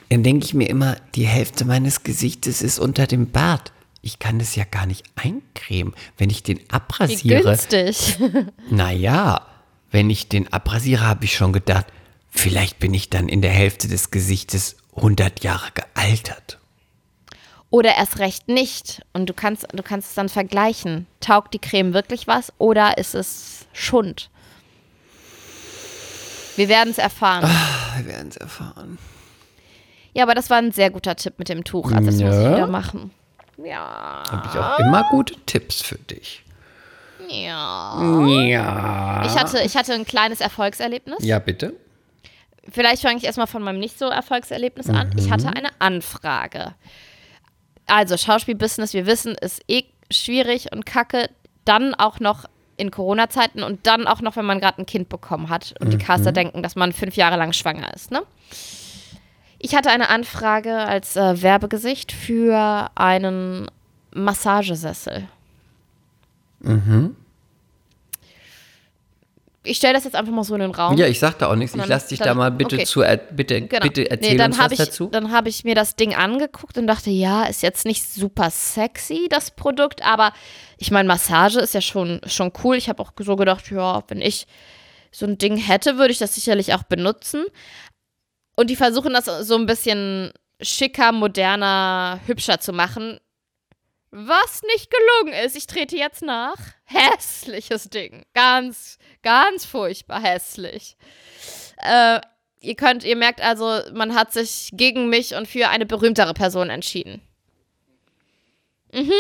Dann denke ich mir immer, die Hälfte meines Gesichtes ist unter dem Bart. Ich kann das ja gar nicht eincremen. Wenn ich den wie abrasiere, günstig. naja, wenn ich den abrasiere, habe ich schon gedacht, vielleicht bin ich dann in der Hälfte des Gesichtes 100 Jahre gealtert. Oder erst recht nicht. Und du kannst, du kannst es dann vergleichen. Taugt die Creme wirklich was oder ist es Schund? Wir werden es erfahren. Wir werden es erfahren. Ja, aber das war ein sehr guter Tipp mit dem Tuch. Also das muss ich Ja. wieder machen. Ja. Habe ich auch immer gute Tipps für dich. Ja. Ja. Ich hatte, ich hatte ein kleines Erfolgserlebnis. Ja, bitte. Vielleicht fange ich erstmal von meinem nicht so Erfolgserlebnis an. Ich hatte eine Anfrage. Also, Schauspielbusiness, wir wissen, ist eh schwierig und kacke. Dann auch noch in Corona-Zeiten und dann auch noch, wenn man gerade ein Kind bekommen hat und die Caster denken, dass man fünf Jahre lang schwanger ist. Ne? Ich hatte eine Anfrage als äh, Werbegesicht für einen Massagesessel. Ich stelle das jetzt einfach mal so in den Raum. Ja, ich sag da auch nichts. Ich Dann- lass dich dann- da mal bitte okay. zu, er- bitte, Genau. bitte erzähl dann uns was ich, dazu. Dann habe ich mir das Ding angeguckt und dachte, ja, ist jetzt nicht super sexy, das Produkt, aber ich meine, Massage ist ja schon, schon cool. Ich habe auch so gedacht, ja, wenn ich so ein Ding hätte, würde ich das sicherlich auch benutzen. Und die versuchen das so ein bisschen schicker, moderner, hübscher zu machen. Was nicht gelungen ist, ich trete jetzt nach. Hässliches Ding. Ganz, ganz furchtbar hässlich. Äh, ihr könnt, ihr merkt also, man hat sich gegen mich und für eine berühmtere Person entschieden. Mhm.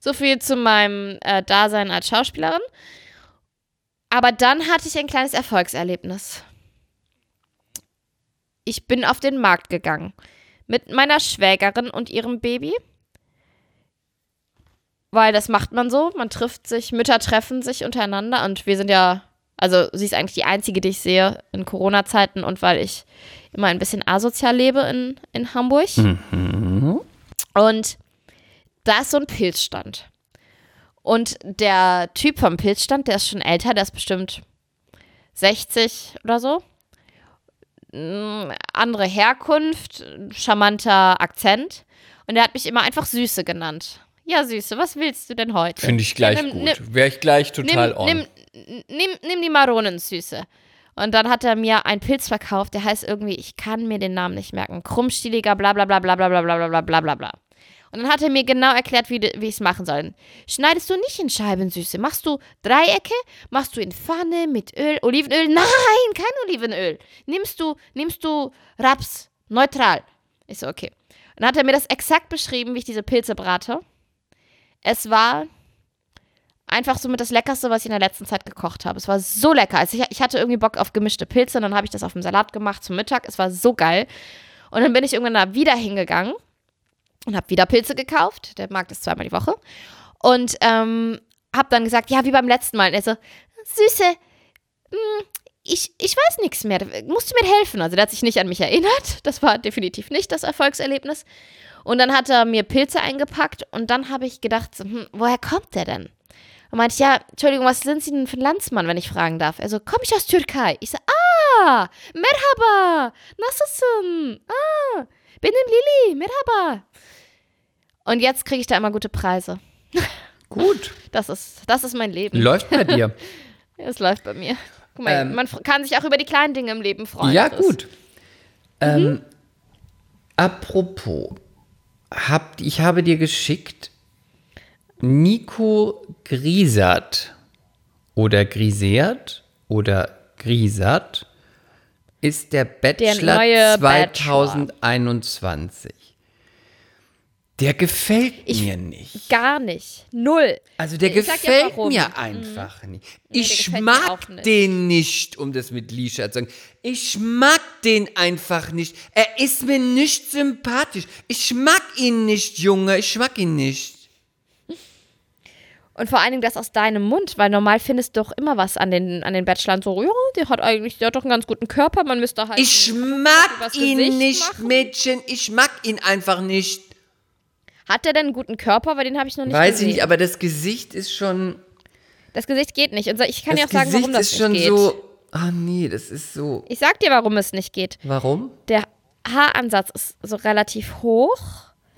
So viel zu meinem äh, Dasein als Schauspielerin. Aber dann hatte ich ein kleines Erfolgserlebnis. Ich bin auf den Markt gegangen mit meiner Schwägerin und ihrem Baby. Weil das macht man so. Man trifft sich, Mütter treffen sich untereinander und wir sind ja, also sie ist eigentlich die einzige, die ich sehe in Corona-Zeiten und weil ich immer ein bisschen asozial lebe in, in Hamburg. Und da ist so ein Pilzstand. Und der Typ vom Pilzstand, der ist schon älter, der ist bestimmt 60 oder so. Mm, Andere Herkunft, charmanter Akzent. Und der hat mich immer einfach Süße genannt. Ja, Süße, was willst du denn heute? Finde ich gleich Ja, nimm- gut. Wäre ich gleich total nimm, on. nimm, nimm, nimm die Maronensüße. Und dann hat er mir einen Pilz verkauft, der heißt irgendwie, ich kann mir den Namen nicht merken, krummstieliger, bla bla bla bla bla bla bla bla bla bla bla. Und dann hat er mir genau erklärt, wie, wie ich es machen soll. Schneidest du nicht in Scheiben Süße, machst du Dreiecke, machst du in Pfanne mit Öl, Olivenöl, nein, kein Olivenöl. Nimmst du, nimmst du Raps, neutral. Ich so, okay. Und dann hat er mir das exakt beschrieben, wie ich diese Pilze brate. Es war einfach so mit das Leckerste, was ich in der letzten Zeit gekocht habe. Es war so lecker. Also ich, ich hatte irgendwie Bock auf gemischte Pilze und dann habe ich das auf dem Salat gemacht zum Mittag. Es war so geil. Und dann bin ich irgendwann da wieder hingegangen und habe wieder Pilze gekauft. Der mag das zweimal die Woche. Und ähm, habe dann gesagt, ja, wie beim letzten Mal. Und er so, Süße, hm, ich, ich weiß nichts mehr. Musst du mir helfen? Also, der hat sich nicht an mich erinnert. Das war definitiv nicht das Erfolgserlebnis. Und dann hat er mir Pilze eingepackt und dann habe ich gedacht, hm, woher kommt der denn? Und meinte ich, ja, Entschuldigung, was sind Sie denn für ein Landsmann, wenn ich fragen darf? Er so, komm ich aus Türkei? Ich so, ah, merhaba, nasılsın? Ah, bin in Lili, merhaba. Und jetzt kriege ich da immer gute Preise. Gut. Das ist, das ist mein Leben. Läuft bei dir. Es läuft bei mir. Guck mal, Ähm, man kann sich auch über die kleinen Dinge im Leben freuen. Ja, gut. Ähm, apropos, hab, ich habe dir geschickt, Nico Griesert oder Griesert oder Griesert ist der Bachelor neue 2021. Der gefällt Ich- mir nicht. Gar nicht. Null. Also der Ich gefällt warum. Mhm. mir einfach nicht. der Ich mir mag nicht. den nicht, um das mit Lisha zu sagen. Ich mag den einfach nicht. Er ist mir nicht sympathisch. Ich mag ihn nicht, Junge. Ich mag ihn nicht. Und vor allen Dingen das aus deinem Mund, weil normal findest du doch immer was an den, an den Bachelorn so, ja, der hat eigentlich, der hat doch einen ganz guten Körper, man müsste halt. Ich mag ihn Gesicht nicht, machen. Mädchen. Ich mag ihn einfach nicht. Hat der denn einen guten Körper? Weil den habe ich noch nicht Weiß gesehen. ich nicht, aber das Gesicht ist schon. das Gesicht geht nicht. Und ich kann dir das auch sagen, Gesicht warum das ist nicht schon geht. so. Ah nee, das ist so. Ich sag dir, warum es nicht geht. Warum? Der Haaransatz ist so relativ hoch,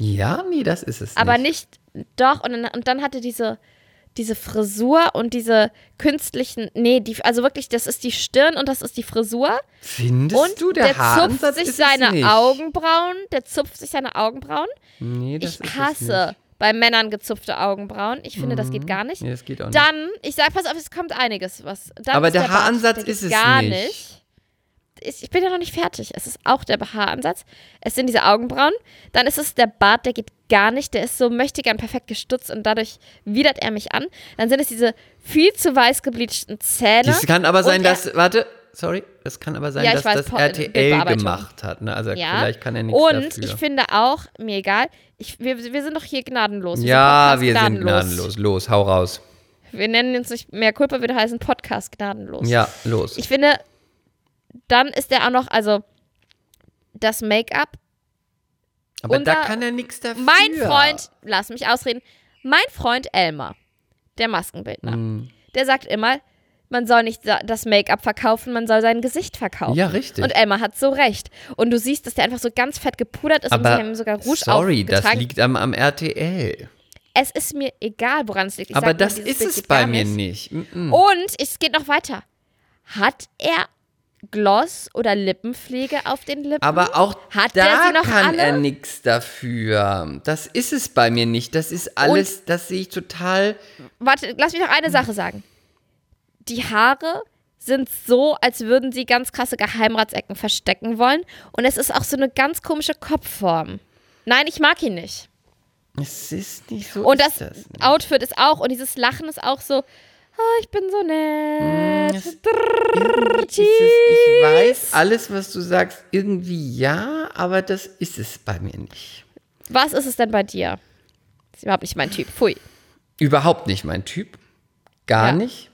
Ja, nee, das ist es aber nicht. nicht, doch, und dann, und dann hatte diese, diese Frisur und diese künstlichen, nee, die, also wirklich, das ist die Stirn und das ist die Frisur. Findest Und du, der, der, Haaransatz zupft sich seine. Augenbrauen, der zupft sich seine Augenbrauen. Nee, das Ich ist hasse bei Männern gezupfte Augenbrauen. Ich finde, das geht gar nicht. Nee, das geht auch nicht. Dann, ich sag, pass auf, es kommt einiges. Was, dann Aber der Haaransatz der geht ist es gar nicht. nicht. Ich bin ja noch nicht fertig. Es ist auch der Haaransatz. Es sind diese Augenbrauen. Dann ist es der Bart, der geht gar nicht. Der ist so möchtegern perfekt gestutzt und dadurch widert er mich an. Dann sind es diese viel zu weiß gebleachten Zähne. Das kann aber sein, dass, warte, sorry, das kann aber sein, Ja, dass weiß, das RTL gemacht hat. Ne? Also Ja. vielleicht kann er nichts Und dafür. ich finde auch, mir egal, ich, wir, wir sind doch hier gnadenlos. Wir ja, sind wir Podcast sind gnadenlos. Los, hau raus. Wir nennen uns nicht mehr Culpa, wir heißen Podcast gnadenlos. Ja, los. Ich finde, dann ist er auch noch, also das Make-up. aber da kann er nichts dafür. Mein Freund, lass mich ausreden, mein Freund Elmar, der Maskenbildner, Hm. der sagt immer, man soll nicht das Make-up verkaufen, man soll sein Gesicht verkaufen. Ja, richtig. Und Elmar hat so recht. Und du siehst, dass der einfach so ganz fett gepudert ist und sie aber haben sogar Rouge sorry, das liegt am, am RTL. Es ist mir egal, woran es liegt. Ich aber das ist Bild es bei mir nicht. Mm-mm. Und es geht noch weiter. Hat er Gloss oder Lippenpflege auf den Lippen? Aber auch Hat da kann alle? er nichts dafür. Das ist es bei mir nicht. Das ist alles, das sehe ich total. Warte, lass mich noch eine Sache sagen. Die Haare sind so, als würden sie ganz krasse Geheimratsecken verstecken wollen. Und es ist auch so eine ganz komische Kopfform. Nein, ich mag ihn nicht. Es ist nicht so. Und das, das. Outfit ist auch, und dieses Lachen ist auch so, ah, ich bin so nett. Es- Irgendwie ist es, ich weiß alles, was du sagst, irgendwie ja, aber das ist es bei mir nicht. Was ist es denn bei dir? Das ist überhaupt nicht mein Typ. Pfui. Überhaupt nicht mein Typ. Gar Ja. nicht.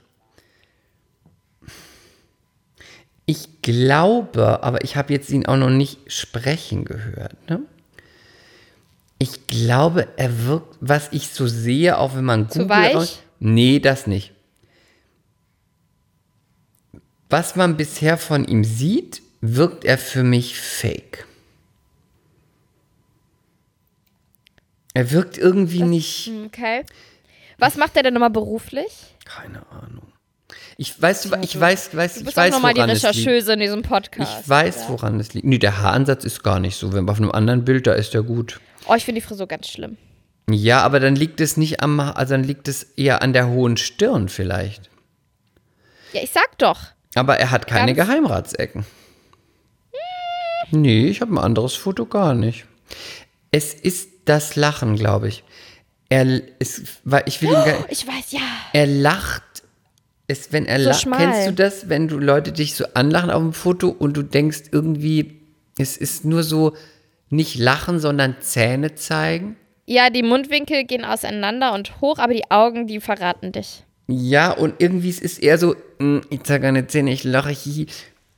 Ich glaube, aber ich habe jetzt ihn auch noch nicht sprechen gehört. Ne? Ich glaube, er wirkt, was ich so sehe, auch wenn man Zu weich? raus- Nee, das nicht. Was man bisher von ihm sieht, wirkt er für mich fake. Er wirkt irgendwie nicht. Okay. Was macht er denn nochmal beruflich? Keine Ahnung. Ich weiß, ich weiß, weiß, ich weiß, die woran liegt. Rechercheuse in diesem Podcast. Ich weiß, woran es liegt. Nee, der Haaransatz ist gar nicht so. Wenn auf einem anderen Bild, da ist der gut. Oh, ich finde die Frisur ganz schlimm. Ja, aber dann liegt es nicht am, also dann liegt es eher an der hohen Stirn vielleicht. Ja, ich sag doch. Aber er hat keine Ganz- Geheimratsecken. Nee, ich habe ein anderes Foto gar nicht. Es ist das Lachen, glaube ich. Er, es, weil ich will ihm gar, Ich weiß, ja. er lacht. Es, wenn er So lacht, schmal. kennst du das, wenn du Leute dich so anlachen auf dem Foto und du denkst irgendwie, es ist nur so nicht lachen, sondern Zähne zeigen? Ja, die Mundwinkel gehen auseinander und hoch, aber die Augen, die verraten dich. Ja, und irgendwie es ist eher so, mm, ich zeige eine Zähne, ich lache, hihi.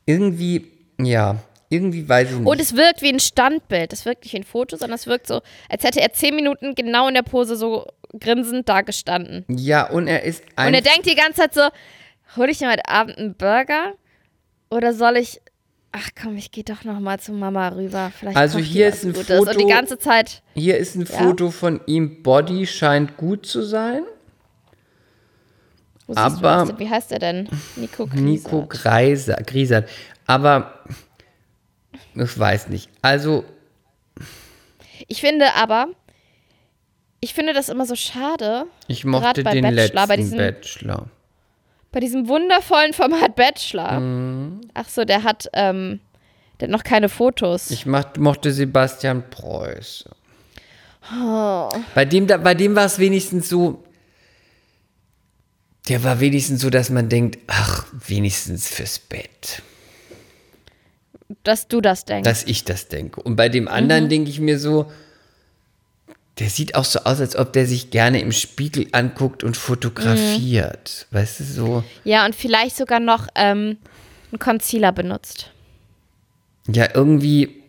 Irgendwie, ja, irgendwie weiß ich nicht. Und es wirkt wie ein Standbild. Es wirkt nicht wie ein Foto, sondern es wirkt so, als hätte er zehn Minuten genau in der Pose so grinsend da gestanden. ja, und er ist ein Und er denkt die ganze Zeit so, hol ich mir heute Abend einen Burger? Oder soll ich, ach komm, ich gehe doch noch mal zu Mama rüber. Vielleicht Also hier ist ein Gutes. Und die Foto- ganze Zeit, Hier ist ein Ja. Foto von ihm. Body scheint gut zu sein. Aber- wie heißt er denn? Nico Griesert. Nico Greiser, Griesert. Aber ich weiß nicht. Also, Ich finde aber, ich finde das immer so schade, ich mochte bei den Bachelor, letzten bei diesem- Bachelor. bei diesem wundervollen Format Bachelor. Mhm. Ach so, der hat, ähm, der hat noch keine Fotos. Ich mach, mochte Sebastian Preuß. Oh. Bei dem, da- bei dem war es wenigstens so. Der war wenigstens so, dass man denkt, ach, wenigstens fürs Bett. dass du das denkst. Dass ich das denke. Und bei dem anderen denke ich mir so, der sieht auch so aus, als ob der sich gerne im Spiegel anguckt und fotografiert. Weißt du, so. ja, und vielleicht sogar noch ähm, einen Concealer benutzt. Ja, irgendwie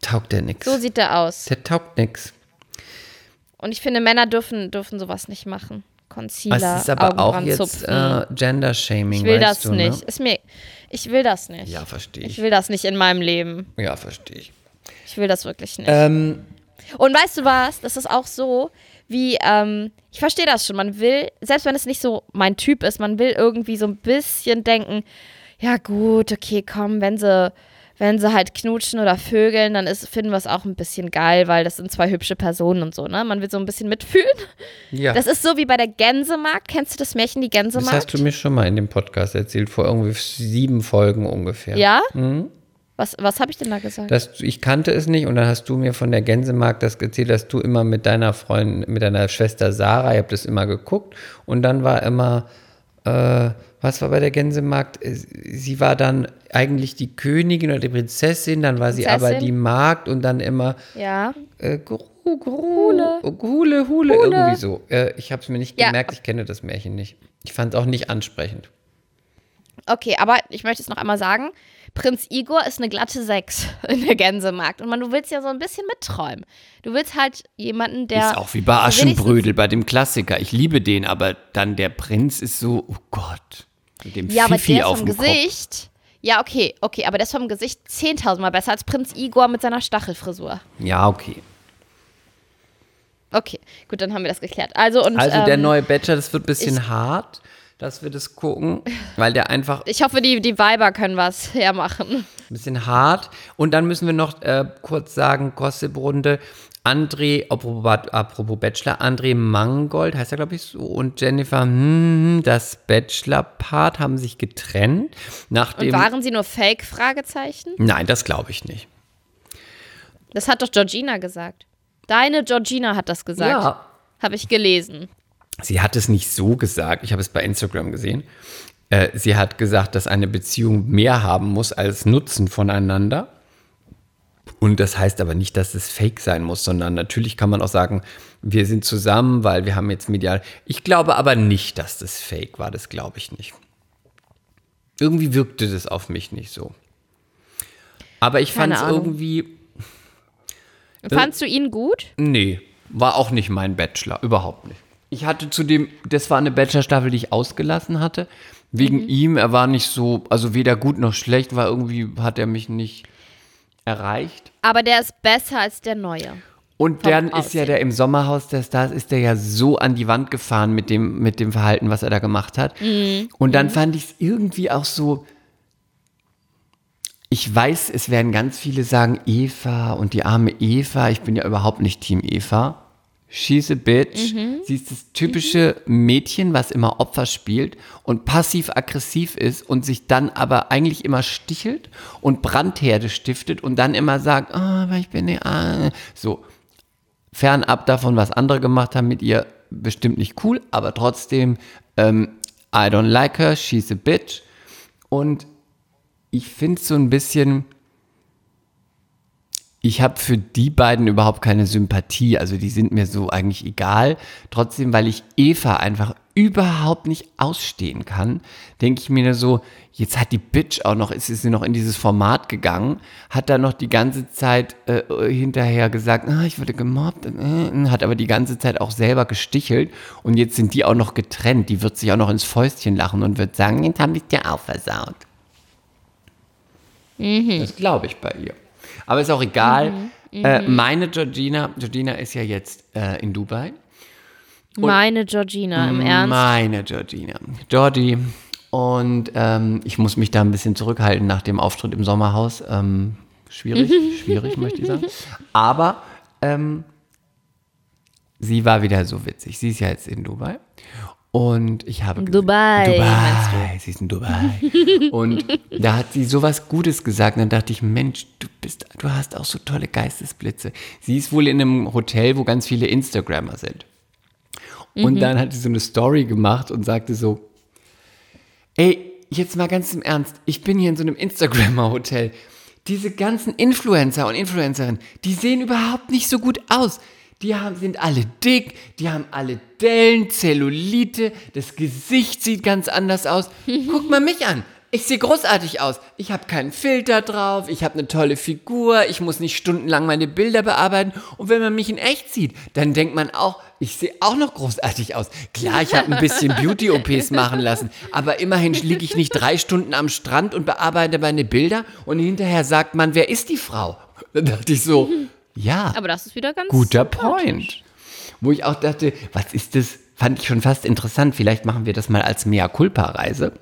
taugt der nix. So sieht der aus. Der taugt nix. Und ich finde, Männer dürfen, dürfen sowas nicht machen. Concealer, Es ist aber auch jetzt äh, Gender-Shaming. ich will das du, nicht. Ne? Ist mir, ich will das nicht. Ja, verstehe Ich ich. will das nicht in meinem Leben. Ja, verstehe ich. Ich will das wirklich nicht. Ähm, Und weißt du was? Das ist auch so, wie, ähm, ich verstehe das schon. Man will, selbst wenn es nicht so mein Typ ist, man will irgendwie so ein bisschen denken, ja gut, okay, komm, wenn sie, wenn sie halt knutschen oder vögeln, dann ist, finden wir es auch ein bisschen geil, weil das sind zwei hübsche Personen und so, ne? Man will so ein bisschen mitfühlen. ja. Das ist so wie bei der Gänsemarkt. Kennst du das Märchen, die Das Gänsemarkt? hast du mir schon mal in dem Podcast erzählt, vor irgendwie sieben Folgen ungefähr. ja? Was, was habe ich denn da gesagt? Das, ich kannte es nicht und dann hast du mir von der Gänsemarkt das erzählt, dass du immer mit deiner Freundin, mit deiner Schwester Sarah, ihr habt das immer geguckt und dann war immer, äh, was war bei der Gänsemarkt? Äh, Sie war dann eigentlich die Königin oder die Prinzessin, dann war sie aber Prinzessin? die Magd und dann immer ja. äh, Gru, Gru, Hule, Hule, Hule, irgendwie so. Äh, ich habe es mir nicht Ja. gemerkt, ich kenne das Märchen nicht. Ich fand es auch nicht ansprechend. Okay, aber ich möchte es noch einmal sagen. Prinz Igor ist eine glatte Sechs in der Gänsemarkt. Und man, du willst ja so ein bisschen mitträumen. Du willst halt jemanden, der. Ist auch wie bei Aschenbrödel, bei dem Klassiker. Ich liebe den, aber dann der Prinz ist so, oh Gott, mit dem Ja, aber Fifi der ist auf vom dem Kopf. Gesicht. Ja, okay, okay, aber der ist vom Gesicht 10.000 Mal besser als Prinz Igor mit seiner Stachelfrisur. Ja, okay. Okay, gut, dann haben wir das geklärt. Also, und. Also der ähm, neue Bachelor, das wird ein bisschen hart, dass wir das gucken, weil der einfach Ich hoffe, die, die Weiber können was hermachen. ein bisschen hart. Und dann müssen wir noch äh, kurz sagen, Gossip-Runde. André, apropos, Bachelor, André Mangold, heißt er glaube ich so, und Jennifer, hm, das Bachelor-Part haben sich getrennt. Und Nachdem, waren sie nur Fake? Fragezeichen? nein, das glaube ich nicht. Das hat doch Georgina gesagt. Deine Georgina hat das gesagt. Ja. Habe ich gelesen. Sie hat es nicht so gesagt, ich habe es bei Instagram gesehen. Äh, sie hat gesagt, dass eine Beziehung mehr haben muss als Nutzen voneinander. Und das heißt aber nicht, dass es fake sein muss, sondern natürlich kann man auch sagen, wir sind zusammen, weil wir haben jetzt medial. Ich glaube aber nicht, dass das fake war, das glaube ich nicht. Irgendwie wirkte das auf mich nicht so. Aber ich fand es irgendwie, Fandst du ihn gut? Nee, war auch nicht mein Bachelor, überhaupt nicht. Ich hatte zudem, das war eine Bachelor-Staffel, die ich ausgelassen hatte. Wegen Mhm. ihm, er war nicht so, also weder gut noch schlecht, war irgendwie, hat er mich nicht erreicht. Aber der ist besser als der neue. Und dann ist ja der im Sommerhaus der Stars, ist der ja so an die Wand gefahren mit dem, mit dem Verhalten, was er da gemacht hat. Mhm. Und dann fand ich es irgendwie auch so, ich weiß, es werden ganz viele sagen, Eva und die arme Eva. Ich bin ja überhaupt nicht Team Eva. She's a bitch. Sie ist das typische Mädchen, was immer Opfer spielt und passiv-aggressiv ist und sich dann aber eigentlich immer stichelt und Brandherde stiftet und dann immer sagt, ah, aber ich bin ah. so. Fernab davon, was andere gemacht haben mit ihr, bestimmt nicht cool, aber trotzdem, ähm, I don't like her, she's a bitch. Und ich finde es so ein bisschen, ich habe für die beiden überhaupt keine Sympathie. Also die sind mir so eigentlich egal. Trotzdem, weil ich Eva einfach überhaupt nicht ausstehen kann, denke ich mir so, jetzt hat die Bitch auch noch, ist sie noch in dieses Format gegangen, hat da noch die ganze Zeit äh, hinterher gesagt, ah, ich wurde gemobbt, äh, hat aber die ganze Zeit auch selber gestichelt und jetzt sind die auch noch getrennt. Die wird sich auch noch ins Fäustchen lachen und wird sagen, jetzt habe ich dir auch versaut. Das glaube ich bei ihr. Aber ist auch egal. Äh, meine Georgina, Georgina ist ja jetzt äh, in Dubai. Meine Georgina, im Ernst. Meine Georgina. Georgie. Und ähm, ich muss mich da ein bisschen zurückhalten nach dem Auftritt im Sommerhaus. Ähm, schwierig, schwierig, möchte ich sagen. Aber ähm, sie war wieder so witzig. Sie ist ja jetzt in Dubai. Und ich habe Dubai, Dubai, meinst sie ist in Dubai. Und da hat sie sowas Gutes gesagt. Und dann dachte ich, Mensch, du bist, du hast auch so tolle Geistesblitze. Sie ist wohl in einem Hotel, wo ganz viele Instagrammer sind. Und dann hat sie so eine Story gemacht und sagte so, ey, jetzt mal ganz im Ernst, ich bin hier in so einem Instagrammer-Hotel. Diese ganzen Influencer und Influencerinnen, die sehen überhaupt nicht so gut aus. Die haben, sind alle dick, die haben alle Dellen, Zellulite, das Gesicht sieht ganz anders aus. Guck mal mich an. Ich sehe großartig aus. Ich habe keinen Filter drauf, ich habe eine tolle Figur, ich muss nicht stundenlang meine Bilder bearbeiten. Und wenn man mich in echt sieht, dann denkt man auch, ich sehe auch noch großartig aus. Klar, ich habe ein bisschen Beauty-OPs machen lassen, aber immerhin liege ich nicht drei Stunden am Strand und bearbeite meine Bilder und hinterher sagt man, wer ist die Frau? Dann dachte ich so, ja. Aber das ist wieder ganz Guter. Point. Wo ich auch dachte, was ist das? Fand ich schon fast interessant. Vielleicht machen wir das mal als Mea Culpa-Reise.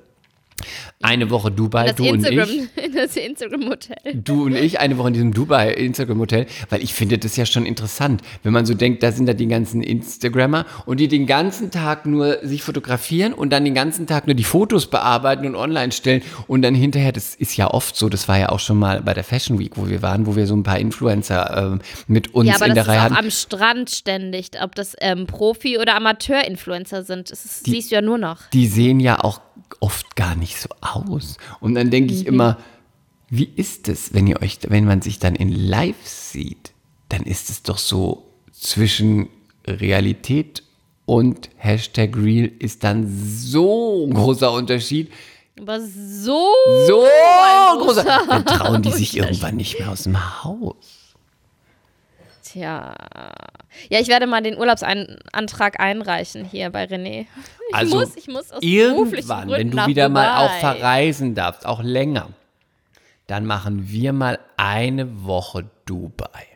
Eine Woche Dubai, Das du und Instagram, ich. das Instagram-Hotel. Du und ich, eine Woche in diesem Dubai Instagram Hotel, weil ich finde das ja schon interessant, wenn man so denkt, da sind da die ganzen Instagrammer und die den ganzen Tag nur sich fotografieren und dann den ganzen Tag nur die Fotos bearbeiten und online stellen und dann hinterher, das ist ja oft so, das war ja auch schon mal bei der Fashion Week, wo wir waren, wo wir so ein paar Influencer ähm, mit uns Ja, aber in das der ist Reihe auch hatten. am Strand ständig, ob das ähm, Profi- oder Amateur-Influencer sind. Das ist, siehst du ja nur noch. die sehen ja auch oft gar nicht so aus. Und dann denke Mhm. ich immer, wie ist es, wenn ihr euch, wenn man sich dann in Live sieht, dann ist es doch so zwischen Realität und Hashtag Real ist dann so ein großer Unterschied. Aber so. So großer. großer Dann trauen die sich irgendwann nicht mehr aus dem Haus. Tja. Ja, ich werde mal den Urlaubsantrag einreichen hier bei René. Ich Also muss, ich muss aus irgendwann, wenn du wieder mal auch Dubai. verreisen darfst, auch länger, dann machen wir mal eine Woche Dubai.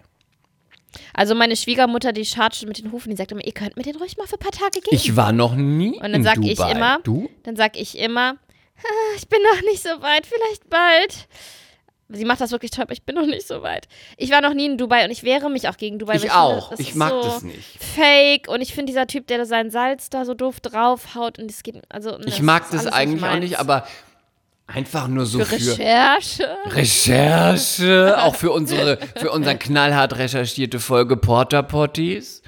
Also meine Schwiegermutter, die chargt mit den Hufen, die sagt immer, ihr könnt mit denen ruhig mal für ein paar Tage gehen. Ich war noch nie Und dann in sag Dubai. ich immer, Du? dann sag ich immer, "Ah, ich bin noch nicht so weit, vielleicht bald. Sie macht das wirklich toll, aber ich bin noch nicht so weit. Ich war noch nie in Dubai und ich wehre mich auch gegen Dubai. Ich finde, auch. das Ich mag so das nicht. Fake und ich finde dieser Typ, der da sein Salz da so doof draufhaut und es geht, also Ich mag das eigentlich auch nicht, aber einfach nur so für für, Recherche. Recherche, auch für unsere, für unseren knallhart recherchierte Folge Porter Potties.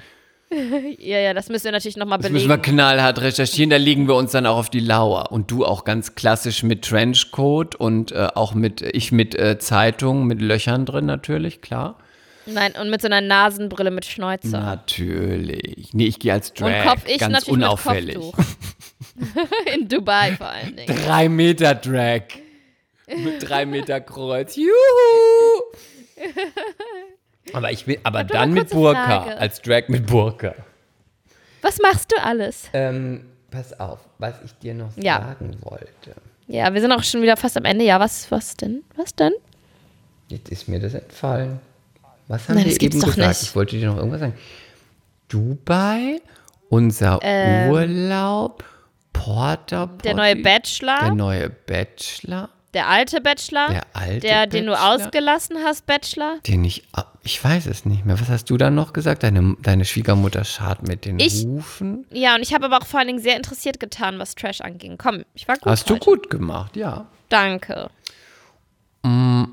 Ja, ja, das müssen wir natürlich nochmal Das müssen wir belegen. knallhart recherchieren, da legen wir uns dann auch auf die Lauer. Und du auch ganz klassisch mit Trenchcoat und äh, auch mit, ich mit äh, Zeitung, mit Löchern drin natürlich, klar. Nein, und mit so einer Nasenbrille mit Schnäuzer. Natürlich. Nee, ich gehe als Drag, und Kopf, ich ganz natürlich unauffällig. mit Kopftuch. in Dubai vor allen Dingen. Drei Meter Drag. Mit drei Meter Kreuz. Juhu! Aber ich will, aber dann mit Burka. Frage? Als Drag mit Burka. Was machst du alles? Ähm, pass auf, was ich dir noch Ja. sagen wollte. Ja, wir sind auch schon wieder fast am Ende. Ja, was, was denn? Was denn? Jetzt ist mir das entfallen. Was haben Nein, wir eben gesagt? nicht. Ich wollte dir noch irgendwas sagen. Dubai, unser Ähm. Urlaub, Porter Der neue Bachelor, Der neue Bachelor, der alte Bachelor, der alte der, den du Bachelor. ausgelassen hast, Bachelor. Den ich, ich weiß es nicht mehr. Was hast du da noch gesagt? Deine, deine Schwiegermutter schart mit den Ich- Hufen. Ja, und ich habe aber auch vor allen Dingen sehr interessiert getan, was Trash anging. Komm, ich war gut. Hast du heute. gut gemacht, ja. Danke. Mm,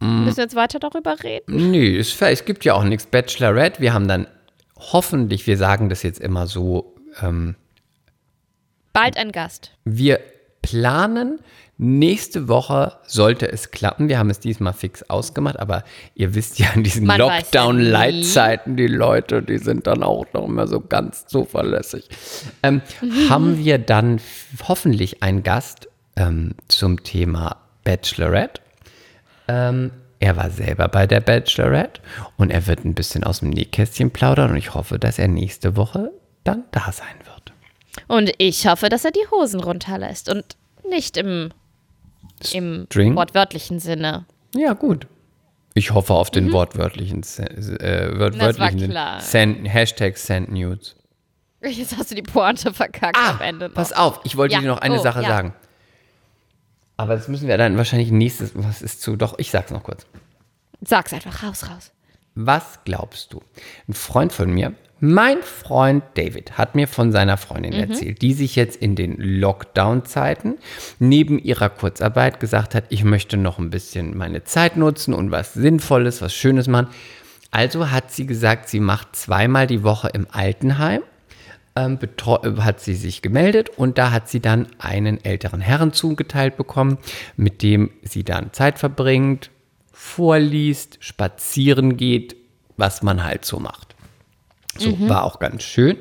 Müssen wir jetzt weiter darüber reden? Nee, fair. es gibt ja auch nichts. Bachelorette, wir haben dann hoffentlich, wir sagen das jetzt immer so, ähm, Bald ein Gast. wir planen, nächste Woche sollte es klappen. Wir haben es diesmal fix ausgemacht, aber ihr wisst ja, in diesen Lockdown-Leitzeiten, die Leute, die sind dann auch noch immer so ganz zuverlässig. Ähm, haben wir dann hoffentlich einen Gast ähm, zum Thema Bachelorette. Ähm, er war selber bei der Bachelorette und er wird ein bisschen aus dem Nähkästchen plaudern und ich hoffe, dass er nächste Woche dann da sein wird. Und ich hoffe, dass er die Hosen runterlässt und nicht im, im String? wortwörtlichen Sinne. Ja, gut. Ich hoffe auf den wortwörtlichen, äh, Mhm. Das war wörtlichen Sinn. klar. Send, Hashtag Send Nudes. Jetzt hast du die Pointe verkackt am Ende. Noch. Pass auf, ich wollte Ja, dir noch eine oh, Sache ja. sagen. Aber das müssen wir dann wahrscheinlich nächstes, was ist zu, doch, ich sag's noch kurz. Sag's einfach raus, raus. Was glaubst du? Ein Freund von mir, mein Freund David, hat mir von seiner Freundin erzählt, die sich jetzt in den Lockdown-Zeiten neben ihrer Kurzarbeit gesagt hat, ich möchte noch ein bisschen meine Zeit nutzen und was Sinnvolles, was Schönes machen. Also hat sie gesagt, sie macht zweimal die Woche im Altenheim ähm, äh, hat sie sich gemeldet und da hat sie dann einen älteren Herrn zugeteilt bekommen, mit dem sie dann Zeit verbringt, vorliest, spazieren geht, was man halt so macht. So, war auch ganz schön.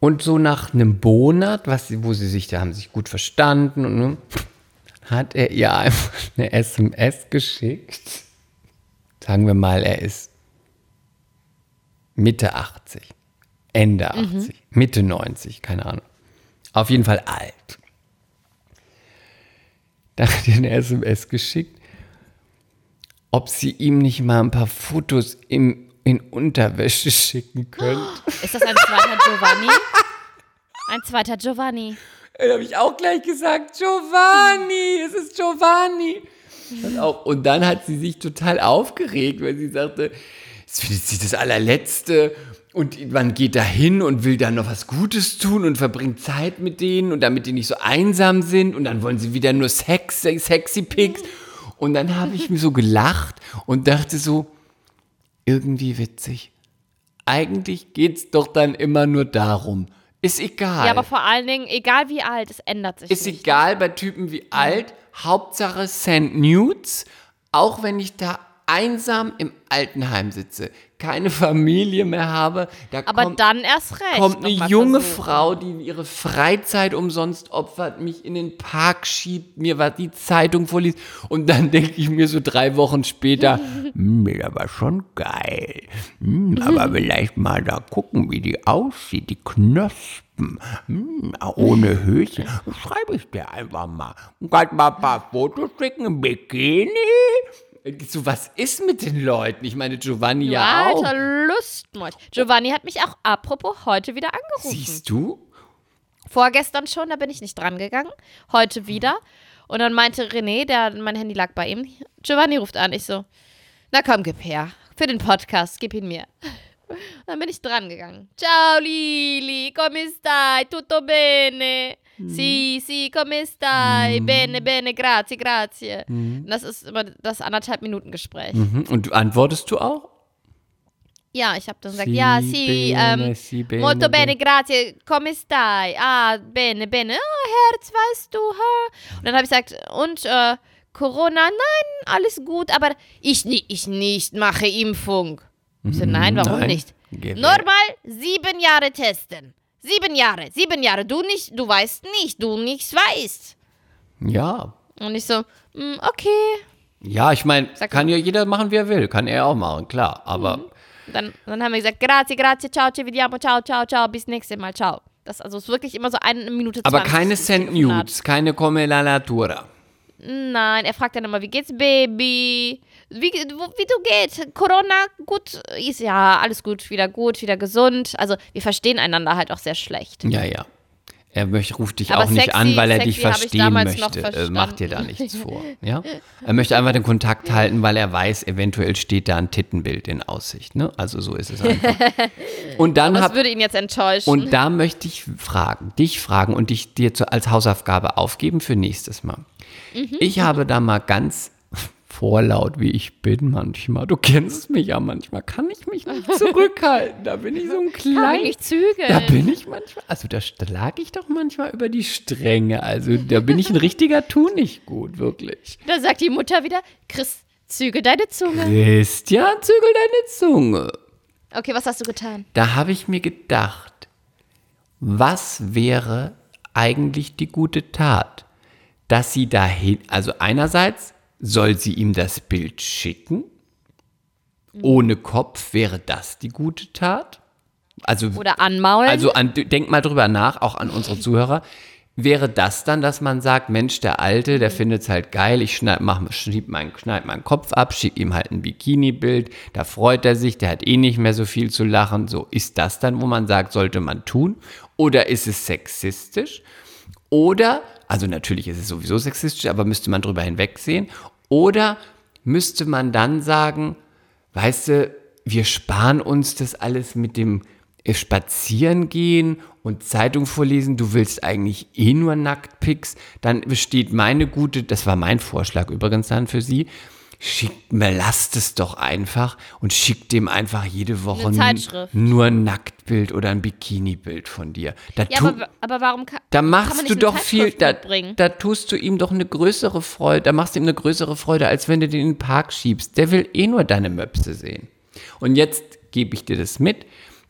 Und so nach einem Monat, was wo sie sich, da haben sich gut verstanden und ne, hat er ihr einfach eine SMS geschickt. Sagen wir mal, er ist Mitte 80, Ende 80, Mitte 90, keine Ahnung. Auf jeden Fall alt. Da hat er eine SMS geschickt, ob sie ihm nicht mal ein paar Fotos im, in Unterwäsche schicken könnt. Ist das ein zweiter Giovanni? Ein zweiter Giovanni. Da habe ich auch gleich gesagt, Giovanni, es ist Giovanni. Und, dann hat sie sich total aufgeregt, weil sie sagte, es findet sie das allerletzte und man geht da hin und will dann noch was Gutes tun und verbringt Zeit mit denen und damit die nicht so einsam sind und dann wollen sie wieder nur Sex, sexy Pics. Und dann habe ich mir so gelacht und dachte so, irgendwie witzig. Eigentlich geht es doch dann immer nur darum. Ist egal. Ja, aber vor allen Dingen, egal wie alt, es ändert sich Ist nicht. egal bei Typen wie alt. Hauptsache send Nudes. Auch wenn ich da einsam im Altenheim sitze, keine Familie mehr habe, da Aber kommt, dann erst recht. kommt eine junge versuchen. Frau, die ihre Freizeit umsonst opfert, mich in den Park schiebt, mir was die Zeitung vorliest und dann denke ich mir so drei Wochen später, "Hm, das war schon geil. Hm, aber vielleicht mal da gucken, wie die aussieht, die Knospen. Hm, ohne Höschen. Schreibe ich dir einfach mal. Kannst mal ein paar Fotos schicken im Bikini? So, was ist mit den Leuten? Ich meine, Giovanni Du ja auch. alter Lustmolch. Giovanni hat mich auch apropos heute wieder angerufen. Siehst du? Vorgestern schon, da bin ich nicht dran gegangen. Heute wieder. Und dann meinte René, der, mein Handy lag bei ihm, Giovanni ruft an. Ich so, na komm, gib her. Für den Podcast, gib ihn mir. Dann bin ich dran gegangen. Ciao Lili, come stai? Tutto bene? Sì, sì, come stai? Bene, bene, grazie, grazie. Und Das ist immer das anderthalb Minuten Gespräch. Mhm. Und antwortest du auch? Ja, ich habe dann gesagt, Sì, ja, bene, ähm, bene, molto bene, bene. grazie, come stai? Ah, bene, bene, oh, Herz, weißt du, ha? Und dann habe ich gesagt, und äh, Corona, nein, alles gut, aber ich, ich nicht mache Impfung. Ich so, nein, warum Nein. nicht? Geh Nur mal sieben Jahre testen. Sieben Jahre, sieben Jahre, du nicht, du weißt nicht, du nichts weißt. Ja. Und ich so, mm, okay. Ja, ich meine, kann ja jeder machen, wie er will. Kann er auch machen, klar. Aber Mhm. Dann, dann haben wir gesagt, grazie, grazie, ciao, ci vediamo, ciao, ciao, ciao, bis nächstes Mal, ciao. Das also ist wirklich immer so eine Minute aber 20, keine Telefonat. Nudes, keine Come la Natura. Nein, er fragt dann immer, wie geht's, Baby? Wie, wie du geht? Corona, gut? Ist ja, alles gut, wieder gut, wieder gesund. Also wir verstehen einander halt auch sehr schlecht. Ja, ja. Er möchte, ruft dich Aber auch nicht sexy- an, weil er dich verstehen möchte. Äh, macht dir da nichts vor. Ja? Er möchte einfach den Kontakt halten, weil er weiß, eventuell steht da ein Tittenbild in Aussicht. Ne? Also so ist es einfach. Und dann Das hab, würde ihn jetzt enttäuschen. Und da möchte ich fragen, dich fragen und dich dir zu, als Hausaufgabe aufgeben für nächstes Mal. Mhm. Ich habe da mal ganz vorlaut, wie ich bin manchmal. Du kennst mich ja manchmal. Kann ich mich nicht zurückhalten. Da bin ich so ein Kann klein. mich nicht zügeln. Da bin ich manchmal, also da lag ich doch manchmal über die Stränge. Also da bin ich ein richtiger Tu nicht gut, wirklich. Da sagt die Mutter wieder, Chris, zügel deine Zunge. Christian, zügel deine Zunge. Okay, was hast du getan? Da habe ich mir gedacht, was wäre eigentlich die gute Tat? Dass sie dahin, also einerseits soll sie ihm das Bild schicken. Ohne Kopf wäre das die gute Tat. Also, Oder anmaulen? also an, denk mal drüber nach, auch an unsere Zuhörer. Wäre das dann, dass man sagt, Mensch, der Alte, der findet es halt geil, ich schneid, mach, schnieb mein, schneid meinen Kopf ab, schick ihm halt ein Bikini-Bild, da freut er sich, der hat eh nicht mehr so viel zu lachen. So, ist das dann, wo man sagt, sollte man tun? Oder ist es sexistisch? Oder, also natürlich ist es sowieso sexistisch, aber müsste man drüber hinwegsehen. Oder müsste man dann sagen, weißt du, wir sparen uns das alles mit dem äh, Spazieren gehen und Zeitung vorlesen, du willst eigentlich eh nur Nacktpics, dann besteht meine gute, das war mein Vorschlag übrigens dann für sie, schickt mir, lasst es doch einfach und schickt dem einfach jede Woche nur ein Nacktbild oder ein Bikini-Bild von dir. Da, ja, aber, aber warum kann, da kann machst man du doch viel, da, da tust du ihm doch eine größere Freude, da machst du ihm eine größere Freude, als wenn du den in den Park schiebst. Der will eh nur deine Möpse sehen. Und jetzt gebe ich dir das mit.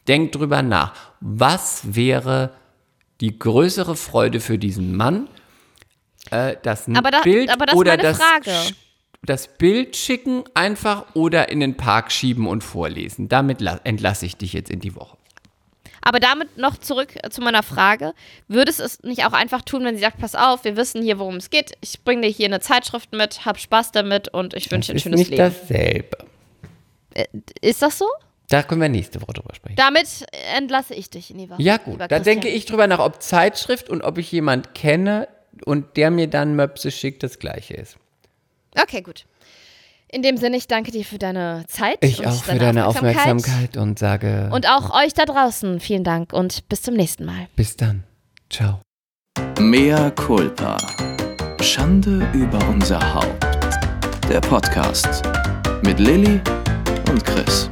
Denk drüber nach. Was wäre die größere Freude für diesen Mann? Äh, das Aber da- Bild aber das ist oder das, Frage. Das Bild schicken einfach oder in den Park schieben und vorlesen. Damit la- entlasse ich dich jetzt in die Woche. Aber damit noch zurück äh, zu meiner Frage. Würdest du es nicht auch einfach tun, wenn sie sagt, pass auf, wir wissen hier, worum es geht. Ich bringe dir hier eine Zeitschrift mit, hab Spaß damit und ich wünsche dir ein ist schönes nicht Leben. dasselbe. Ist das so? Da können wir nächste Woche drüber sprechen. Damit entlasse ich dich in die Woche. Ja, gut. Da denke ich drüber nach, ob Zeitschrift und ob ich jemand kenne und der mir dann Möpse schickt, das gleiche ist. Okay, gut. In dem Sinne, ich danke dir für deine Zeit. Ich und auch für deine Aufmerksamkeit und sage Und auch euch da draußen vielen Dank und bis zum nächsten Mal. bis dann. Ciao. Mea culpa. Schande über unser Haupt. Der Podcast mit Lilly und Chris.